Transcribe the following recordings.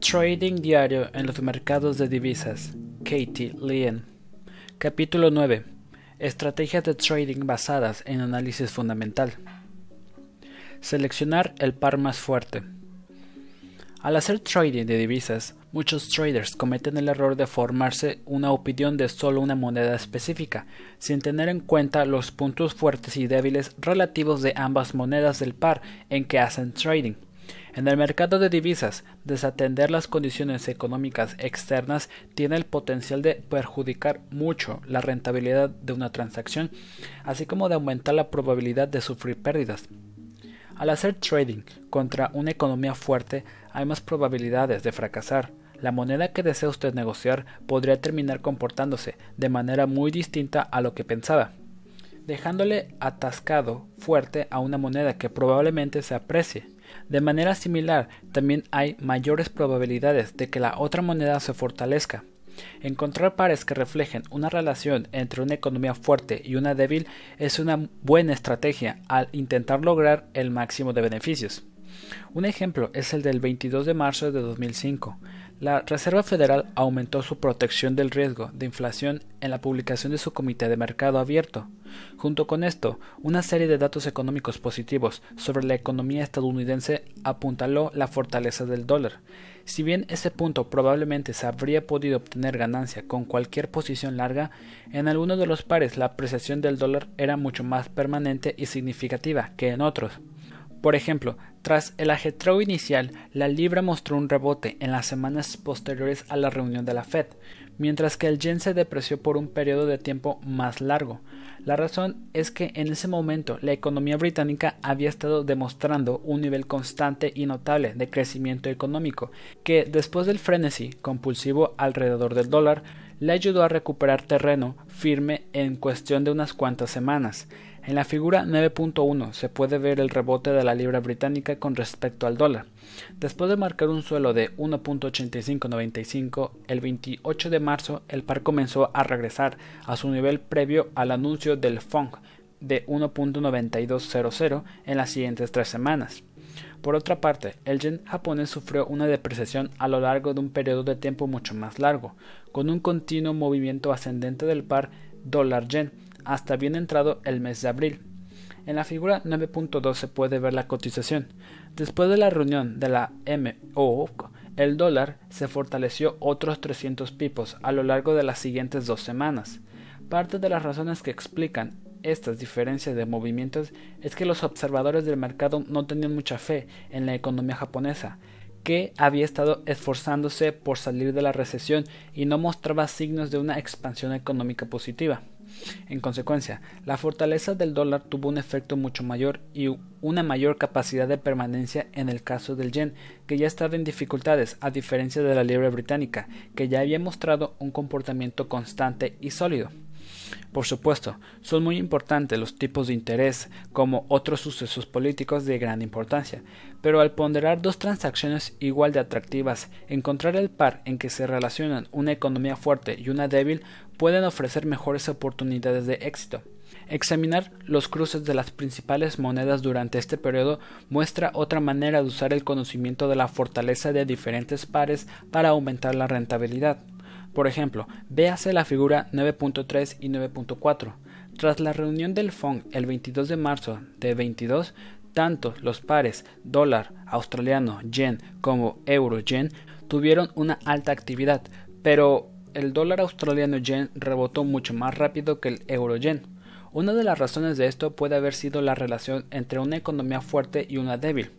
Trading diario en los mercados de divisas. Katie Lien. Capítulo 9. Estrategias de trading basadas en análisis fundamental. Seleccionar el par más fuerte. Al hacer trading de divisas, muchos traders cometen el error de formarse una opinión de solo una moneda específica, sin tener en cuenta los puntos fuertes y débiles relativos de ambas monedas del par en que hacen trading. En el mercado de divisas, desatender las condiciones económicas externas tiene el potencial de perjudicar mucho la rentabilidad de una transacción, así como de aumentar la probabilidad de sufrir pérdidas. Al hacer trading contra una economía fuerte hay más probabilidades de fracasar. La moneda que desea usted negociar podría terminar comportándose de manera muy distinta a lo que pensaba, dejándole atascado fuerte a una moneda que probablemente se aprecie. De manera similar, también hay mayores probabilidades de que la otra moneda se fortalezca. Encontrar pares que reflejen una relación entre una economía fuerte y una débil es una buena estrategia al intentar lograr el máximo de beneficios. Un ejemplo es el del 22 de marzo de 2005. La Reserva Federal aumentó su protección del riesgo de inflación en la publicación de su Comité de Mercado Abierto. Junto con esto, una serie de datos económicos positivos sobre la economía estadounidense apuntaló la fortaleza del dólar. Si bien ese punto probablemente se habría podido obtener ganancia con cualquier posición larga, en algunos de los pares la apreciación del dólar era mucho más permanente y significativa que en otros. Por ejemplo, tras el ajetreo inicial, la libra mostró un rebote en las semanas posteriores a la reunión de la Fed, mientras que el yen se depreció por un periodo de tiempo más largo. La razón es que en ese momento la economía británica había estado demostrando un nivel constante y notable de crecimiento económico, que después del frenesí compulsivo alrededor del dólar, le ayudó a recuperar terreno firme en cuestión de unas cuantas semanas. En la figura 9.1 se puede ver el rebote de la libra británica con respecto al dólar. Después de marcar un suelo de 1.8595, el 28 de marzo el par comenzó a regresar a su nivel previo al anuncio del FONC de 1.9200 en las siguientes tres semanas. Por otra parte, el yen japonés sufrió una depreciación a lo largo de un periodo de tiempo mucho más largo, con un continuo movimiento ascendente del par dólar-yen hasta bien entrado el mes de abril. En la figura 9.2 se puede ver la cotización. Después de la reunión de la MOOC, el dólar se fortaleció otros 300 pipos a lo largo de las siguientes dos semanas. Parte de las razones que explican estas diferencias de movimientos es que los observadores del mercado no tenían mucha fe en la economía japonesa, que había estado esforzándose por salir de la recesión y no mostraba signos de una expansión económica positiva. En consecuencia, la fortaleza del dólar tuvo un efecto mucho mayor y una mayor capacidad de permanencia en el caso del yen, que ya estaba en dificultades, a diferencia de la libra británica, que ya había mostrado un comportamiento constante y sólido. Por supuesto, son muy importantes los tipos de interés como otros sucesos políticos de gran importancia, pero al ponderar dos transacciones igual de atractivas, encontrar el par en que se relacionan una economía fuerte y una débil pueden ofrecer mejores oportunidades de éxito. Examinar los cruces de las principales monedas durante este periodo muestra otra manera de usar el conocimiento de la fortaleza de diferentes pares para aumentar la rentabilidad. Por ejemplo, véase la figura 9.3 y 9.4. Tras la reunión del FONC el 22 de marzo de 22, tanto los pares dólar australiano yen como euro yen tuvieron una alta actividad, pero el dólar australiano yen rebotó mucho más rápido que el euro yen. Una de las razones de esto puede haber sido la relación entre una economía fuerte y una débil.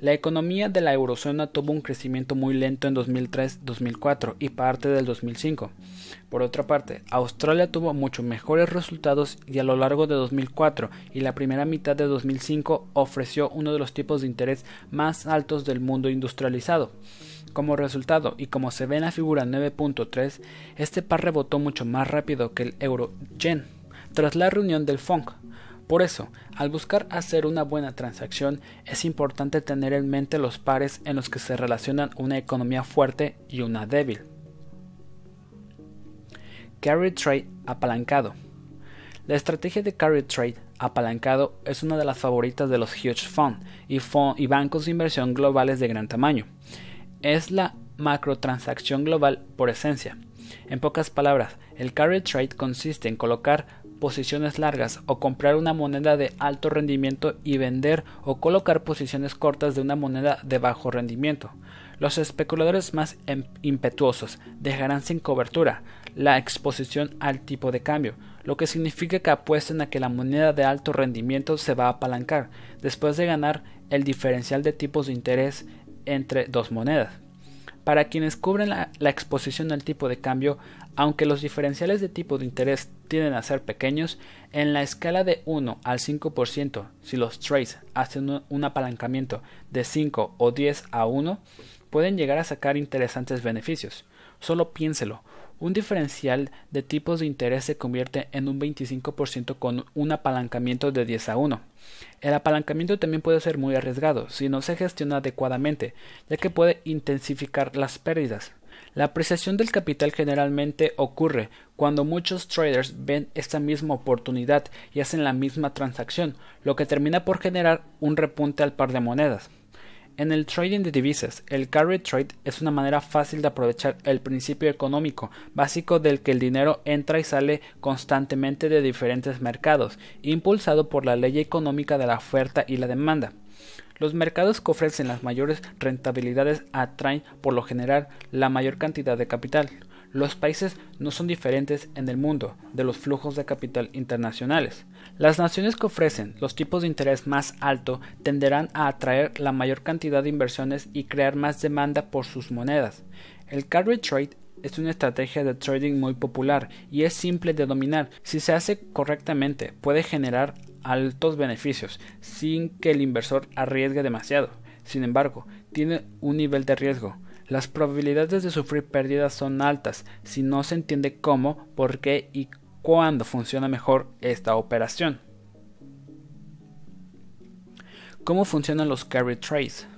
La economía de la eurozona tuvo un crecimiento muy lento en 2003-2004 y parte del 2005. Por otra parte, Australia tuvo mucho mejores resultados y a lo largo de 2004 y la primera mitad de 2005 ofreció uno de los tipos de interés más altos del mundo industrializado. Como resultado, y como se ve en la figura 9.3, este par rebotó mucho más rápido que el euro-yen tras la reunión del FONC, por eso, al buscar hacer una buena transacción, es importante tener en mente los pares en los que se relacionan una economía fuerte y una débil. Carry Trade apalancado. La estrategia de Carry Trade apalancado es una de las favoritas de los hedge funds y, y bancos de inversión globales de gran tamaño. Es la macrotransacción global por esencia. En pocas palabras, el carry trade consiste en colocar posiciones largas o comprar una moneda de alto rendimiento y vender o colocar posiciones cortas de una moneda de bajo rendimiento. Los especuladores más em, impetuosos dejarán sin cobertura la exposición al tipo de cambio, lo que significa que apuestan a que la moneda de alto rendimiento se va a apalancar después de ganar el diferencial de tipos de interés entre dos monedas. Para quienes cubren la, exposición al tipo de cambio, aunque los diferenciales de tipo de interés tienden a ser pequeños, en la escala de 1 al 5%, si los trades hacen un apalancamiento de 5 o 10 a 1, pueden llegar a sacar interesantes beneficios. Solo piénselo, un diferencial de tipos de interés se convierte en un 25% con un apalancamiento de 10 a 1. El apalancamiento también puede ser muy arriesgado si no se gestiona adecuadamente, ya que puede intensificar las pérdidas. La apreciación del capital generalmente ocurre cuando muchos traders ven esta misma oportunidad y hacen la misma transacción, lo que termina por generar un repunte al par de monedas. En el trading de divisas, el carry trade es una manera fácil de aprovechar el principio económico básico del que el dinero entra y sale constantemente de diferentes mercados, impulsado por la ley económica de la oferta y la demanda. Los mercados que ofrecen las mayores rentabilidades atraen por lo general la mayor cantidad de capital. Los países no son diferentes en el mundo de los flujos de capital internacionales. Las naciones que ofrecen los tipos de interés más alto tenderán a atraer la mayor cantidad de inversiones y crear más demanda por sus monedas. El carry trade es una estrategia de trading muy popular y es simple de dominar. Si se hace correctamente, puede generar altos beneficios sin que el inversor arriesgue demasiado. Sin embargo, tiene un nivel de riesgo las probabilidades de sufrir pérdidas son altas si no se entiende cómo, por qué y cuándo funciona mejor esta operación. ¿Cómo funcionan los carry trades?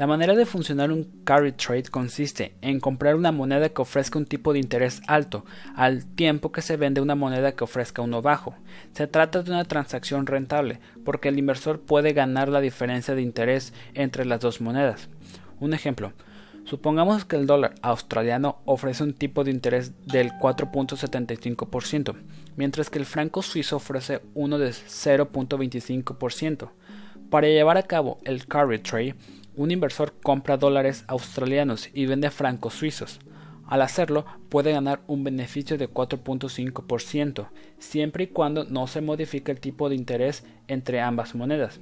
La manera de funcionar un carry trade consiste en comprar una moneda que ofrezca un tipo de interés alto, al tiempo que se vende una moneda que ofrezca uno bajo. Se trata de una transacción rentable, porque el inversor puede ganar la diferencia de interés entre las dos monedas. Un ejemplo, Supongamos que el dólar australiano ofrece un tipo de interés del 4.75%, mientras que el franco suizo ofrece uno de 0.25%. Para llevar a cabo el carry trade, un inversor compra dólares australianos y vende francos suizos. Al hacerlo, puede ganar un beneficio de 4.5%, siempre y cuando no se modifique el tipo de interés entre ambas monedas.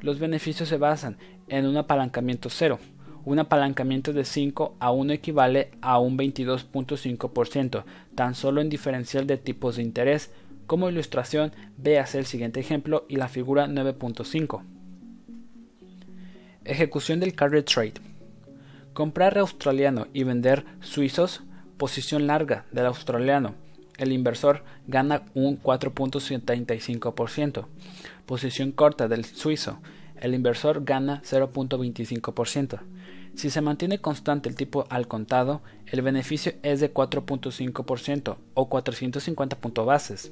Los beneficios se basan en un apalancamiento cero, un apalancamiento de 5 a 1 equivale a un 22.5%, tan solo en diferencial de tipos de interés. Como ilustración, véase el siguiente ejemplo y la figura 9.5. Ejecución del carry trade. Comprar australiano y vender suizos, posición larga del australiano. El inversor gana un 4.75%. Posición corta del suizo. El inversor gana 0.25%. Si se mantiene constante el tipo al contado, el beneficio es de 4.5% o 450 puntos bases.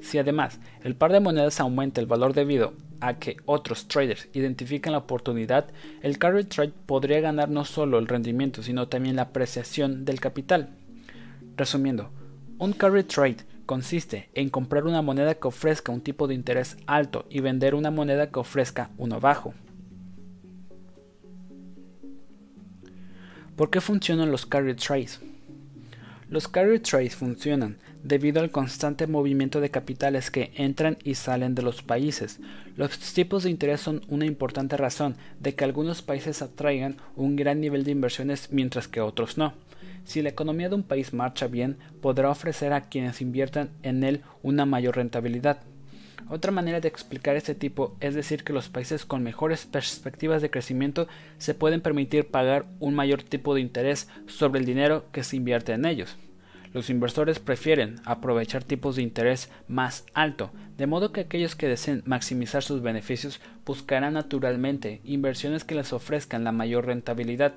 Si además el par de monedas aumenta el valor debido a que otros traders identifican la oportunidad, el carry trade podría ganar no solo el rendimiento, sino también la apreciación del capital. Resumiendo, un carry trade consiste en comprar una moneda que ofrezca un tipo de interés alto y vender una moneda que ofrezca uno bajo. ¿Por qué funcionan los carry trades? Los carry trades funcionan debido al constante movimiento de capitales que entran y salen de los países. Los tipos de interés son una importante razón de que algunos países atraigan un gran nivel de inversiones mientras que otros no. Si la economía de un país marcha bien, podrá ofrecer a quienes inviertan en él una mayor rentabilidad. Otra manera de explicar este tipo es decir que los países con mejores perspectivas de crecimiento se pueden permitir pagar un mayor tipo de interés sobre el dinero que se invierte en ellos. Los inversores prefieren aprovechar tipos de interés más alto, de modo que aquellos que deseen maximizar sus beneficios buscarán naturalmente inversiones que les ofrezcan la mayor rentabilidad.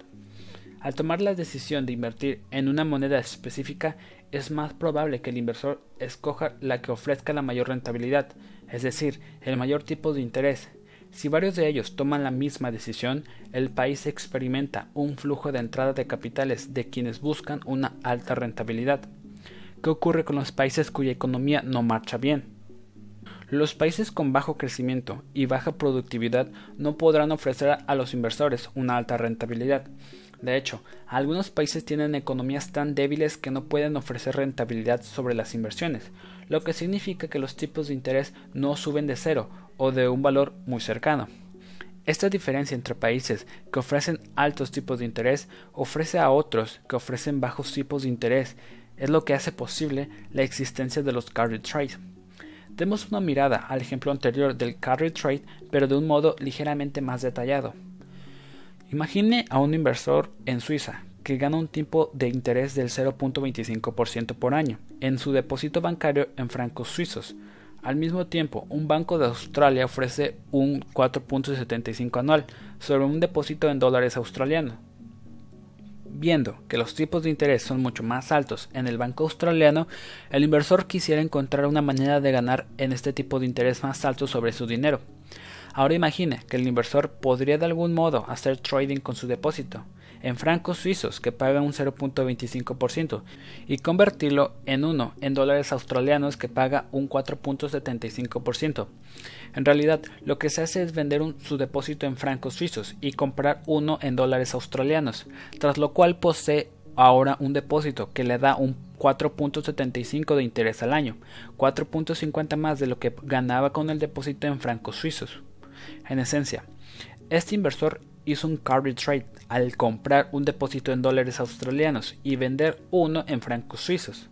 Al tomar la decisión de invertir en una moneda específica, es más probable que el inversor escoja la que ofrezca la mayor rentabilidad, es decir, el mayor tipo de interés. Si varios de ellos toman la misma decisión, el país experimenta un flujo de entrada de capitales de quienes buscan una alta rentabilidad. ¿Qué ocurre con los países cuya economía no marcha bien? Los países con bajo crecimiento y baja productividad no podrán ofrecer a los inversores una alta rentabilidad. De hecho, algunos países tienen economías tan débiles que no pueden ofrecer rentabilidad sobre las inversiones, lo que significa que los tipos de interés no suben de cero o de un valor muy cercano. Esta diferencia entre países que ofrecen altos tipos de interés ofrece a otros que ofrecen bajos tipos de interés es lo que hace posible la existencia de los carry trade. Demos una mirada al ejemplo anterior del carry trade, pero de un modo ligeramente más detallado. Imagine a un inversor en Suiza que gana un tipo de interés del 0.25% por año en su depósito bancario en francos suizos, al mismo tiempo, un banco de Australia ofrece un 4.75 anual sobre un depósito en dólares australianos. Viendo que los tipos de interés son mucho más altos en el banco australiano, el inversor quisiera encontrar una manera de ganar en este tipo de interés más alto sobre su dinero. Ahora imagine que el inversor podría de algún modo hacer trading con su depósito en francos suizos que pagan un 0.25% y convertirlo en uno en dólares australianos que paga un 4.75%. En realidad, lo que se hace es vender su depósito en francos suizos y comprar uno en dólares australianos, tras lo cual posee ahora un depósito que le da un 4.75 de interés al año, 4.50 más de lo que ganaba con el depósito en francos suizos. En esencia, este inversor hizo un carry trade al comprar un depósito en dólares australianos y vender uno en francos suizos.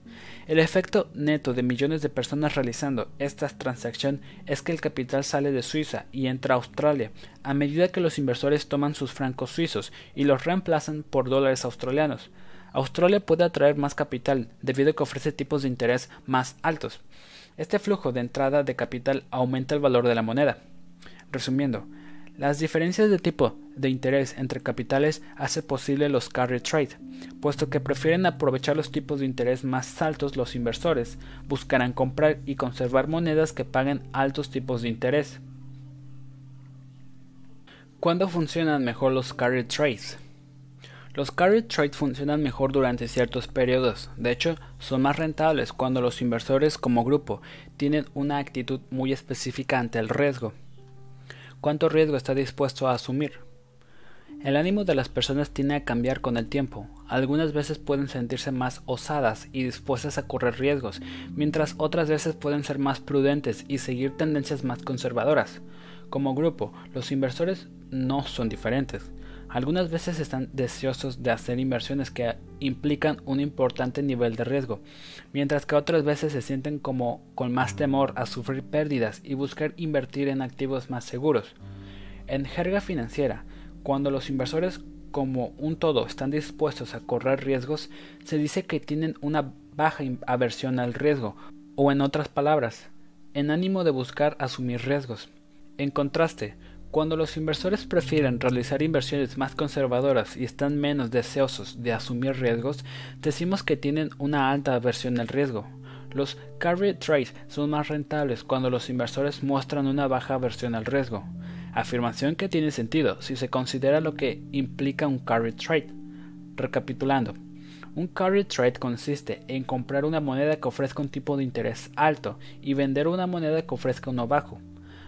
El efecto neto de millones de personas realizando esta transacción es que el capital sale de Suiza y entra a Australia a medida que los inversores toman sus francos suizos y los reemplazan por dólares australianos. Australia puede atraer más capital debido a que ofrece tipos de interés más altos. Este flujo de entrada de capital aumenta el valor de la moneda. Resumiendo, las diferencias de tipo de interés entre capitales hace posible los carry trade, puesto que prefieren aprovechar los tipos de interés más altos los inversores, buscarán comprar y conservar monedas que paguen altos tipos de interés. ¿Cuándo funcionan mejor los carry trades? Los carry trades funcionan mejor durante ciertos periodos, de hecho son más rentables cuando los inversores como grupo tienen una actitud muy específica ante el riesgo cuánto riesgo está dispuesto a asumir. El ánimo de las personas tiende a cambiar con el tiempo. Algunas veces pueden sentirse más osadas y dispuestas a correr riesgos, mientras otras veces pueden ser más prudentes y seguir tendencias más conservadoras. Como grupo, los inversores no son diferentes. Algunas veces están deseosos de hacer inversiones que implican un importante nivel de riesgo, mientras que otras veces se sienten como con más temor a sufrir pérdidas y buscar invertir en activos más seguros. En jerga financiera, cuando los inversores como un todo están dispuestos a correr riesgos, se dice que tienen una baja aversión al riesgo, o en otras palabras, en ánimo de buscar asumir riesgos. En contraste, cuando los inversores prefieren realizar inversiones más conservadoras y están menos deseosos de asumir riesgos, decimos que tienen una alta aversión al riesgo. Los carry trades son más rentables cuando los inversores muestran una baja aversión al riesgo. Afirmación que tiene sentido si se considera lo que implica un carry trade. Recapitulando, un carry trade consiste en comprar una moneda que ofrezca un tipo de interés alto y vender una moneda que ofrezca uno bajo.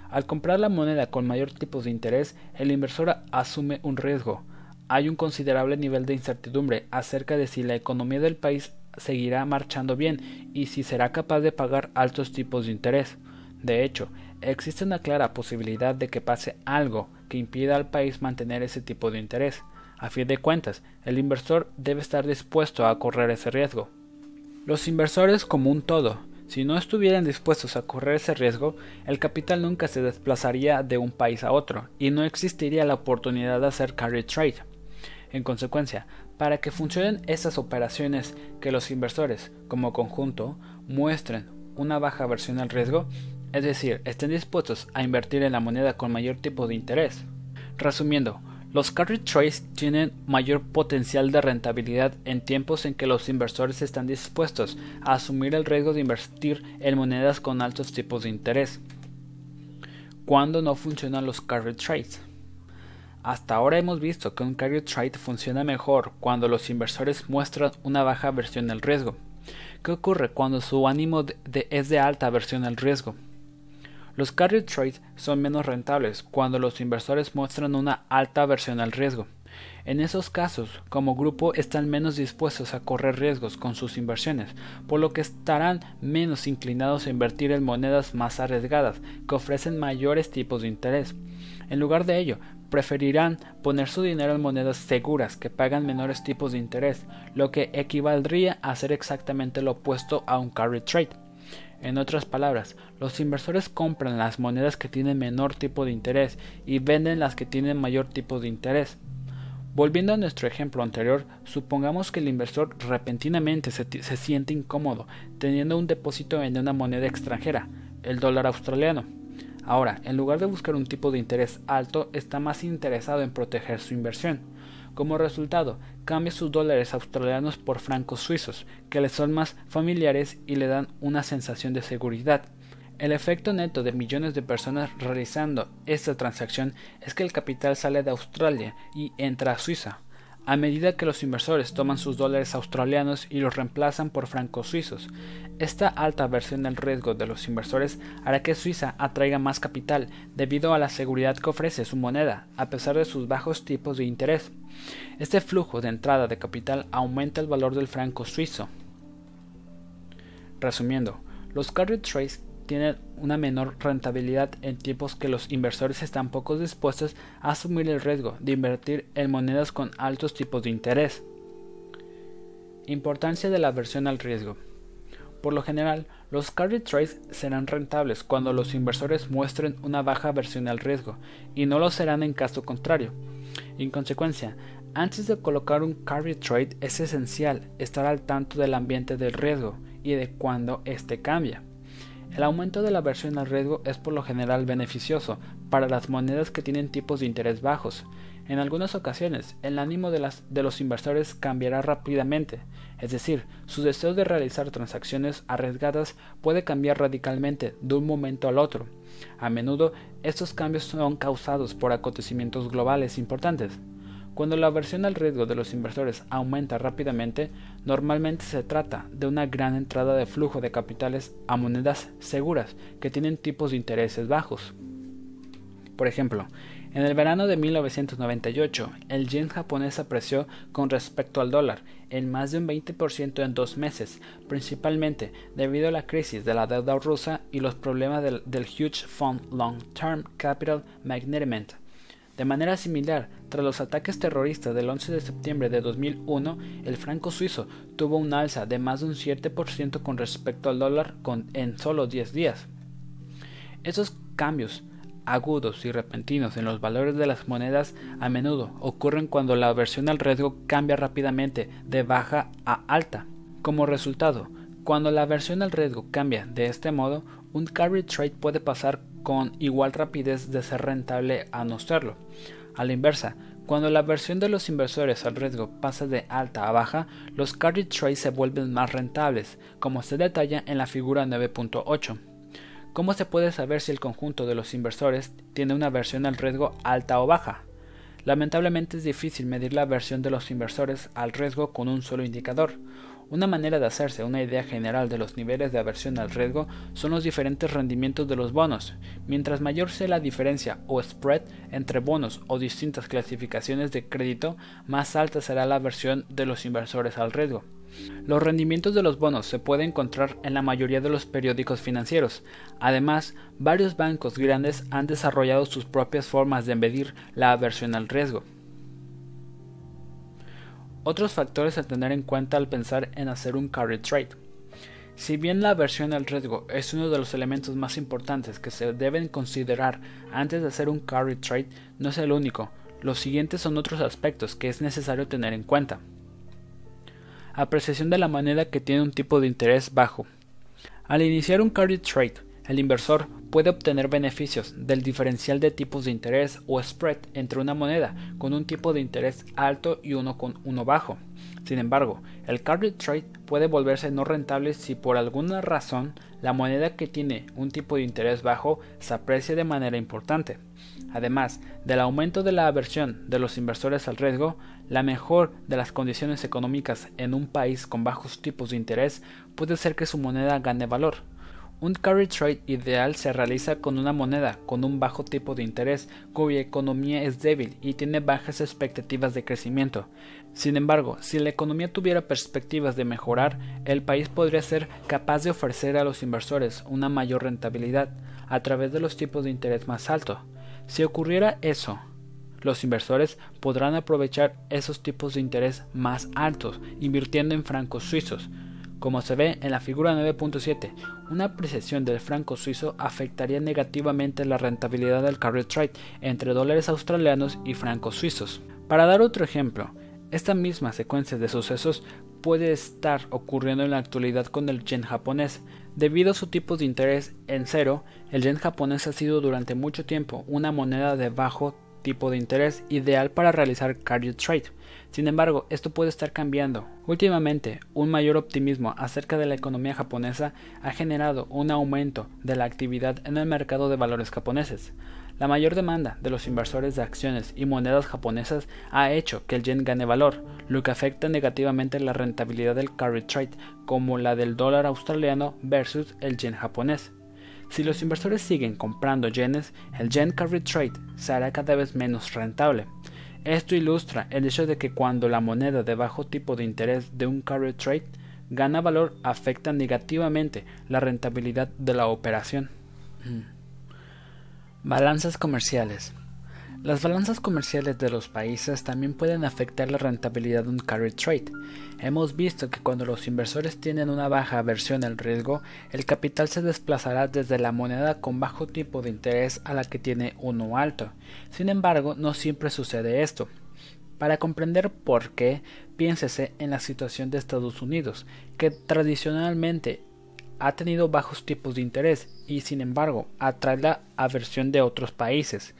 Al comprar la moneda con mayor tipo de interés, el inversor asume un riesgo. Hay un considerable nivel de incertidumbre acerca de si la economía del país seguirá marchando bien y si será capaz de pagar altos tipos de interés. De hecho, existe una clara posibilidad de que pase algo que impida al país mantener ese tipo de interés. A fin de cuentas, el inversor debe estar dispuesto a correr ese riesgo. Los inversores como un todo si no estuvieran dispuestos a correr ese riesgo, el capital nunca se desplazaría de un país a otro y no existiría la oportunidad de hacer carry trade. En consecuencia, para que funcionen estas operaciones que los inversores, como conjunto, muestren una baja aversión al riesgo, es decir, estén dispuestos a invertir en la moneda con mayor tipo de interés. Resumiendo, los carry trades tienen mayor potencial de rentabilidad en tiempos en que los inversores están dispuestos a asumir el riesgo de invertir en monedas con altos tipos de interés. cuando no funcionan los carry trades. Hasta ahora hemos visto que un carry trade funciona mejor cuando los inversores muestran una baja versión del riesgo. ¿Qué ocurre cuando su ánimo es de alta versión al riesgo? Los carry trades son menos rentables cuando los inversores muestran una alta versión al riesgo. En esos casos, como grupo están menos dispuestos a correr riesgos con sus inversiones, por lo que estarán menos inclinados a invertir en monedas más arriesgadas, que ofrecen mayores tipos de interés. En lugar de ello, preferirán poner su dinero en monedas seguras que pagan menores tipos de interés, lo que equivaldría a hacer exactamente lo opuesto a un carry trade. En otras palabras, los inversores compran las monedas que tienen menor tipo de interés y venden las que tienen mayor tipo de interés. Volviendo a nuestro ejemplo anterior, supongamos que el inversor repentinamente se, siente incómodo teniendo un depósito en una moneda extranjera, el dólar australiano Ahora, en lugar de buscar un tipo de interés alto, está más interesado en proteger su inversión. Como resultado, cambia sus dólares australianos por francos suizos, que le son más familiares y le dan una sensación de seguridad. El efecto neto de millones de personas realizando esta transacción es que el capital sale de Australia y entra a Suiza a medida que los inversores toman sus dólares australianos y los reemplazan por francos suizos. Esta alta versión del riesgo de los inversores hará que Suiza atraiga más capital debido a la seguridad que ofrece su moneda, a pesar de sus bajos tipos de interés. Este flujo de entrada de capital aumenta el valor del franco suizo. Resumiendo, los carry trades tienen una menor rentabilidad en tiempos que los inversores están poco dispuestos a asumir el riesgo de invertir en monedas con altos tipos de interés. Importancia de la aversión al riesgo. Por lo general, los carry trades serán rentables cuando los inversores muestren una baja aversión al riesgo y no lo serán en caso contrario. En consecuencia, antes de colocar un carry trade es esencial estar al tanto del ambiente del riesgo y de cuándo éste cambia. El aumento de la versión al riesgo es por lo general beneficioso para las monedas que tienen tipos de interés bajos. En algunas ocasiones, el ánimo de, los inversores cambiará rápidamente, es decir, su deseo de realizar transacciones arriesgadas puede cambiar radicalmente de un momento al otro. A menudo, estos cambios son causados por acontecimientos globales importantes. Cuando la aversión al riesgo de los inversores aumenta rápidamente, normalmente se trata de una gran entrada de flujo de capitales a monedas seguras que tienen tipos de intereses bajos. Por ejemplo, en el verano de 1998, el yen japonés apreció con respecto al dólar en más de un 20% en dos meses, principalmente debido a la crisis de la deuda rusa y los problemas del, Huge Fund Long Term Capital Management de manera similar, tras los ataques terroristas del 11 de septiembre de 2001, el franco suizo tuvo un alza de más de un 7% con respecto al dólar en solo 10 días. Esos cambios agudos y repentinos en los valores de las monedas a menudo ocurren cuando la aversión al riesgo cambia rápidamente de baja a alta. Como resultado, cuando la aversión al riesgo cambia de este modo, un carry trade puede pasar con igual rapidez de ser rentable a no serlo. A la inversa, cuando la versión de los inversores al riesgo pasa de alta a baja, los carry trades se vuelven más rentables, como se detalla en la figura 9.8. ¿Cómo se puede saber si el conjunto de los inversores tiene una versión al riesgo alta o baja? Lamentablemente es difícil medir la versión de los inversores al riesgo con un solo indicador. Una manera de hacerse una idea general de los niveles de aversión al riesgo son los diferentes rendimientos de los bonos. Mientras mayor sea la diferencia o spread entre bonos o distintas clasificaciones de crédito, más alta será la aversión de los inversores al riesgo. Los rendimientos de los bonos se pueden encontrar en la mayoría de los periódicos financieros. Además, varios bancos grandes han desarrollado sus propias formas de medir la aversión al riesgo. Otros factores a tener en cuenta al pensar en hacer un carry trade. Si bien la aversión al riesgo es uno de los elementos más importantes que se deben considerar antes de hacer un carry trade, no es el único. Los siguientes son otros aspectos que es necesario tener en cuenta. Apreciación de la moneda que tiene un tipo de interés bajo. Al iniciar un carry trade, el inversor puede obtener beneficios del diferencial de tipos de interés o spread entre una moneda con un tipo de interés alto y uno con uno bajo. Sin embargo, el carry trade puede volverse no rentable si por alguna razón la moneda que tiene un tipo de interés bajo se aprecia de manera importante. Además del aumento de la aversión de los inversores al riesgo, la mejor de las condiciones económicas en un país con bajos tipos de interés puede ser que su moneda gane valor. Un carry trade ideal se realiza con una moneda con un bajo tipo de interés cuya economía es débil y tiene bajas expectativas de crecimiento. Sin embargo, si la economía tuviera perspectivas de mejorar, el país podría ser capaz de ofrecer a los inversores una mayor rentabilidad a través de los tipos de interés más altos. Si ocurriera eso, los inversores podrán aprovechar esos tipos de interés más altos invirtiendo en francos suizos, como se ve en la figura 9.7, una apreciación del franco suizo afectaría negativamente la rentabilidad del carry trade entre dólares australianos y francos suizos. Para dar otro ejemplo, esta misma secuencia de sucesos puede estar ocurriendo en la actualidad con el yen japonés. Debido a su tipo de interés en cero, el yen japonés ha sido durante mucho tiempo una moneda de bajo tipo de interés ideal para realizar carry trade. Sin embargo, esto puede estar cambiando. Últimamente, un mayor optimismo acerca de la economía japonesa ha generado un aumento de la actividad en el mercado de valores japoneses. La mayor demanda de los inversores de acciones y monedas japonesas ha hecho que el yen gane valor, lo que afecta negativamente la rentabilidad del carry trade, como la del dólar australiano versus el yen japonés. Si los inversores siguen comprando yenes, el yen carry trade será cada vez menos rentable. Esto ilustra el hecho de que cuando la moneda de bajo tipo de interés de un carry trade gana valor afecta negativamente la rentabilidad de la operación. Mm. Balanzas comerciales. Las balanzas comerciales de los países también pueden afectar la rentabilidad de un carry trade. Hemos visto que cuando los inversores tienen una baja aversión al riesgo, el capital se desplazará desde la moneda con bajo tipo de interés a la que tiene uno alto. Sin embargo, no siempre sucede esto. Para comprender por qué, piénsese en la situación de Estados Unidos, que tradicionalmente ha tenido bajos tipos de interés y sin embargo atrae la aversión de otros países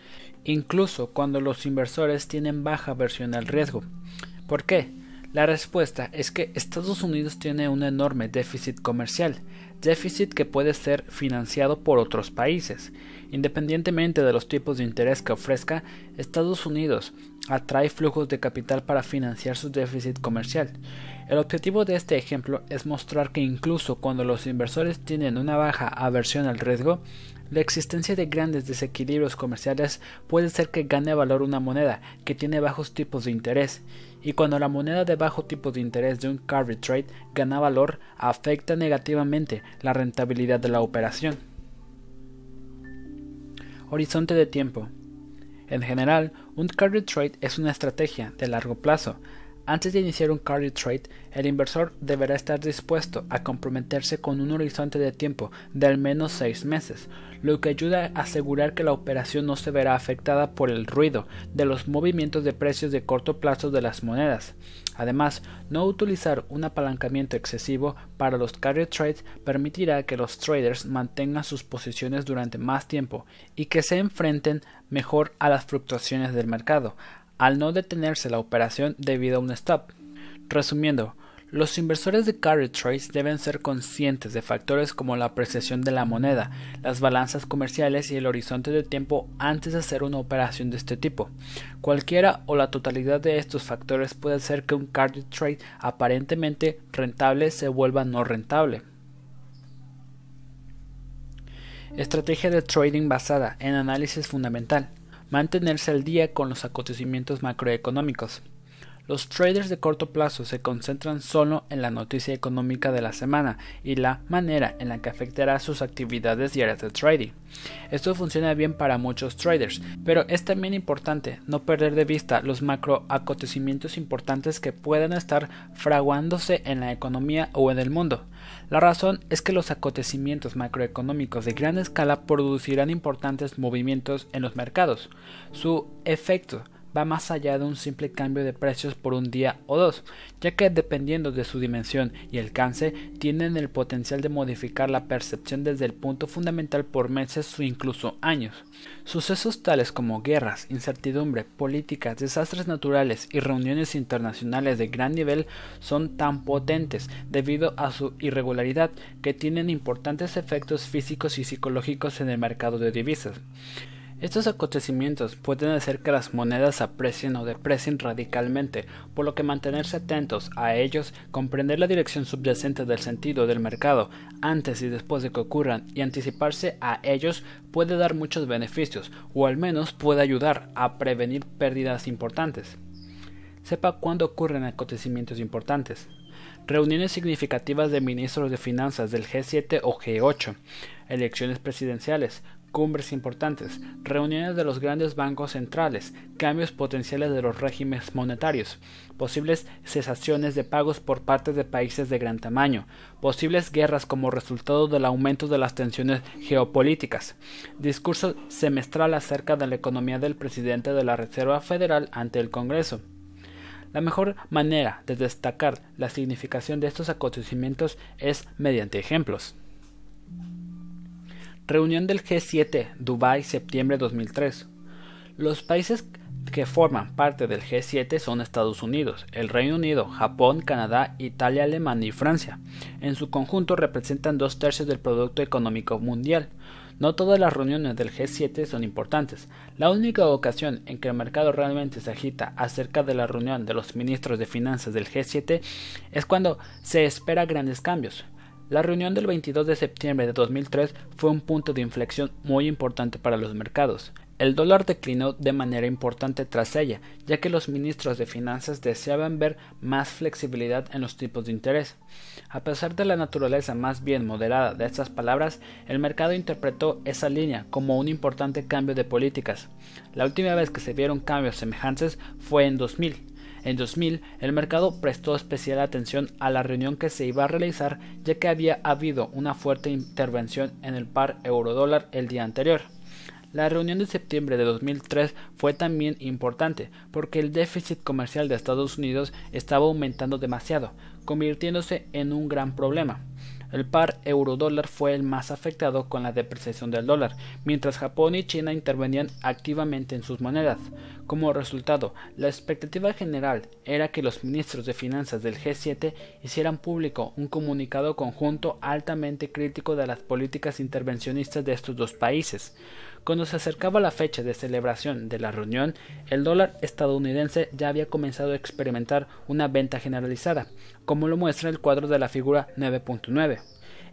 incluso cuando los inversores tienen baja aversión al riesgo. ¿Por qué? La respuesta es que Estados Unidos tiene un enorme déficit comercial, déficit que puede ser financiado por otros países. Independientemente de los tipos de interés que ofrezca, Estados Unidos atrae flujos de capital para financiar su déficit comercial. El objetivo de este ejemplo es mostrar que incluso cuando los inversores tienen una baja aversión al riesgo, la existencia de grandes desequilibrios comerciales puede ser que gane valor una moneda que tiene bajos tipos de interés, y cuando la moneda de bajo tipo de interés de un carry trade gana valor, afecta negativamente la rentabilidad de la operación. Horizonte de tiempo. En general, un carry trade es una estrategia de largo plazo, antes de iniciar un carry trade, el inversor deberá estar dispuesto a comprometerse con un horizonte de tiempo de al menos seis meses, lo que ayuda a asegurar que la operación no se verá afectada por el ruido de los movimientos de precios de corto plazo de las monedas. Además, no utilizar un apalancamiento excesivo para los carry trades permitirá que los traders mantengan sus posiciones durante más tiempo y que se enfrenten mejor a las fluctuaciones del mercado, al no detenerse la operación debido a un stop. Resumiendo, los inversores de carry trades deben ser conscientes de factores como la apreciación de la moneda, las balanzas comerciales y el horizonte de tiempo antes de hacer una operación de este tipo. Cualquiera o la totalidad de estos factores puede hacer que un carry trade aparentemente rentable se vuelva no rentable. Estrategia de trading basada en análisis fundamental mantenerse al día con los acontecimientos macroeconómicos. Los traders de corto plazo se concentran solo en la noticia económica de la semana y la manera en la que afectará sus actividades diarias de trading. Esto funciona bien para muchos traders, pero es también importante no perder de vista los macroacontecimientos importantes que puedan estar fraguándose en la economía o en el mundo. La razón es que los acontecimientos macroeconómicos de gran escala producirán importantes movimientos en los mercados. Su efecto va más allá de un simple cambio de precios por un día o dos, ya que dependiendo de su dimensión y alcance, tienen el potencial de modificar la percepción desde el punto fundamental por meses o incluso años. Sucesos tales como guerras, incertidumbre, políticas, desastres naturales y reuniones internacionales de gran nivel son tan potentes debido a su irregularidad que tienen importantes efectos físicos y psicológicos en el mercado de divisas. Estos acontecimientos pueden hacer que las monedas aprecien o deprecien radicalmente, por lo que mantenerse atentos a ellos, comprender la dirección subyacente del sentido del mercado antes y después de que ocurran y anticiparse a ellos puede dar muchos beneficios, o al menos puede ayudar a prevenir pérdidas importantes. Sepa cuándo ocurren acontecimientos importantes. Reuniones significativas de ministros de finanzas del G7 o G8, elecciones presidenciales, cumbres importantes, reuniones de los grandes bancos centrales, cambios potenciales de los regímenes monetarios, posibles cesaciones de pagos por parte de países de gran tamaño, posibles guerras como resultado del aumento de las tensiones geopolíticas, discurso semestral acerca de la economía del presidente de la Reserva Federal ante el Congreso. La mejor manera de destacar la significación de estos acontecimientos es mediante ejemplos. Reunión del G7, Dubái, septiembre 2003. Los países que forman parte del G7 son Estados Unidos, el Reino Unido, Japón, Canadá, Italia, Alemania y Francia. En su conjunto representan dos tercios del Producto Económico Mundial. No todas las reuniones del G7 son importantes. La única ocasión en que el mercado realmente se agita acerca de la reunión de los ministros de finanzas del G7 es cuando se espera grandes cambios. La reunión del 22 de septiembre de 2003 fue un punto de inflexión muy importante para los mercados. El dólar declinó de manera importante tras ella, ya que los ministros de finanzas deseaban ver más flexibilidad en los tipos de interés. A pesar de la naturaleza más bien moderada de estas palabras, el mercado interpretó esa línea como un importante cambio de políticas. La última vez que se vieron cambios semejantes fue en 2000, en 2000, el mercado prestó especial atención a la reunión que se iba a realizar ya que había habido una fuerte intervención en el par euro-dólar el día anterior. La reunión de septiembre de 2003 fue también importante porque el déficit comercial de Estados Unidos estaba aumentando demasiado, convirtiéndose en un gran problema. El par euro-dólar fue el más afectado con la depreciación del dólar, mientras Japón y China intervenían activamente en sus monedas. Como resultado, la expectativa general era que los ministros de finanzas del G7 hicieran público un comunicado conjunto altamente crítico de las políticas intervencionistas de estos dos países. Cuando se acercaba la fecha de celebración de la reunión, el dólar estadounidense ya había comenzado a experimentar una venta generalizada, como lo muestra el cuadro de la figura 9.9.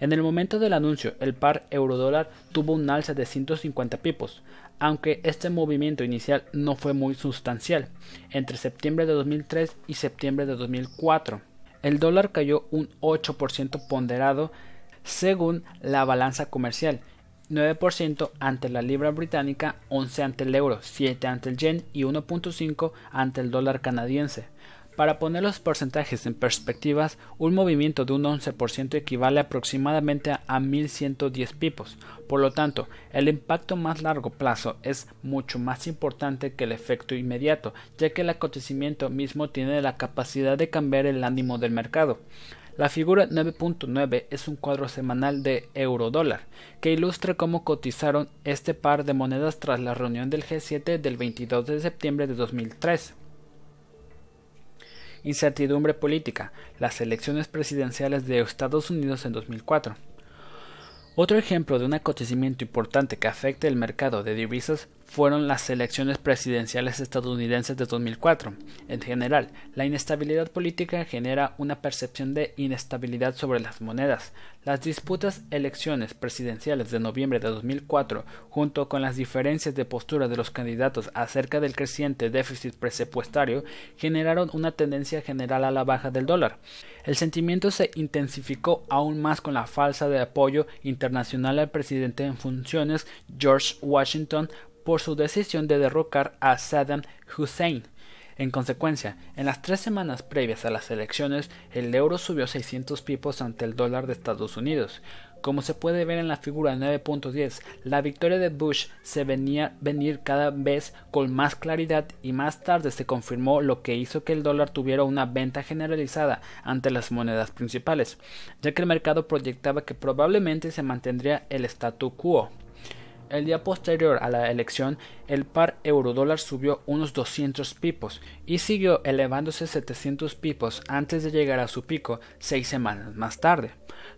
En el momento del anuncio, el par eurodólar tuvo un alza de 150 pipos, aunque este movimiento inicial no fue muy sustancial. Entre septiembre de 2003 y septiembre de 2004, el dólar cayó un 8% ponderado según la balanza comercial 9% ante la libra británica, 11 ante el euro, 7 ante el yen y 1.5 ante el dólar canadiense. Para poner los porcentajes en perspectivas, un movimiento de un 11% equivale aproximadamente a 1110 pipos. Por lo tanto, el impacto más largo plazo es mucho más importante que el efecto inmediato, ya que el acontecimiento mismo tiene la capacidad de cambiar el ánimo del mercado. La figura 9.9 es un cuadro semanal de euro-dólar que ilustra cómo cotizaron este par de monedas tras la reunión del G7 del 22 de septiembre de 2003. Incertidumbre política. Las elecciones presidenciales de Estados Unidos en 2004. Otro ejemplo de un acontecimiento importante que afecta el mercado de divisas fueron las elecciones presidenciales estadounidenses de 2004. En general, la inestabilidad política genera una percepción de inestabilidad sobre las monedas. Las disputas elecciones presidenciales de noviembre de 2004, junto con las diferencias de postura de los candidatos acerca del creciente déficit presupuestario, generaron una tendencia general a la baja del dólar. El sentimiento se intensificó aún más con la falsa de apoyo internacional al presidente en funciones George Washington por su decisión de derrocar a Saddam Hussein. En consecuencia, en las tres semanas previas a las elecciones, el euro subió 600 pipos ante el dólar de Estados Unidos. Como se puede ver en la figura 9.10, la victoria de Bush se venía venir cada vez con más claridad y más tarde se confirmó lo que hizo que el dólar tuviera una venta generalizada ante las monedas principales, ya que el mercado proyectaba que probablemente se mantendría el statu quo. El día posterior a la elección, el par euro-dólar subió unos 200 pipos y siguió elevándose 700 pipos antes de llegar a su pico seis semanas más tarde.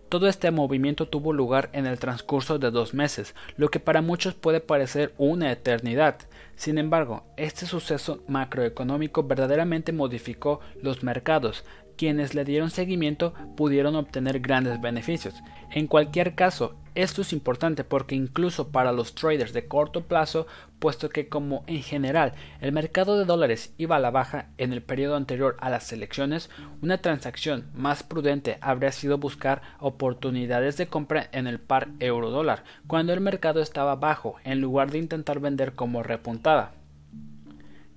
Todo este movimiento tuvo lugar en el transcurso de dos meses, lo que para muchos puede parecer una eternidad. Sin embargo, este suceso macroeconómico verdaderamente modificó los mercados, quienes le dieron seguimiento pudieron obtener grandes beneficios. En cualquier caso, esto es importante porque incluso para los traders de corto plazo, puesto que como en general el mercado de dólares iba a la baja en el periodo anterior a las elecciones, una transacción más prudente habría sido buscar oportunidades de compra en el par euro-dólar cuando el mercado estaba bajo en lugar de intentar vender como repuntada.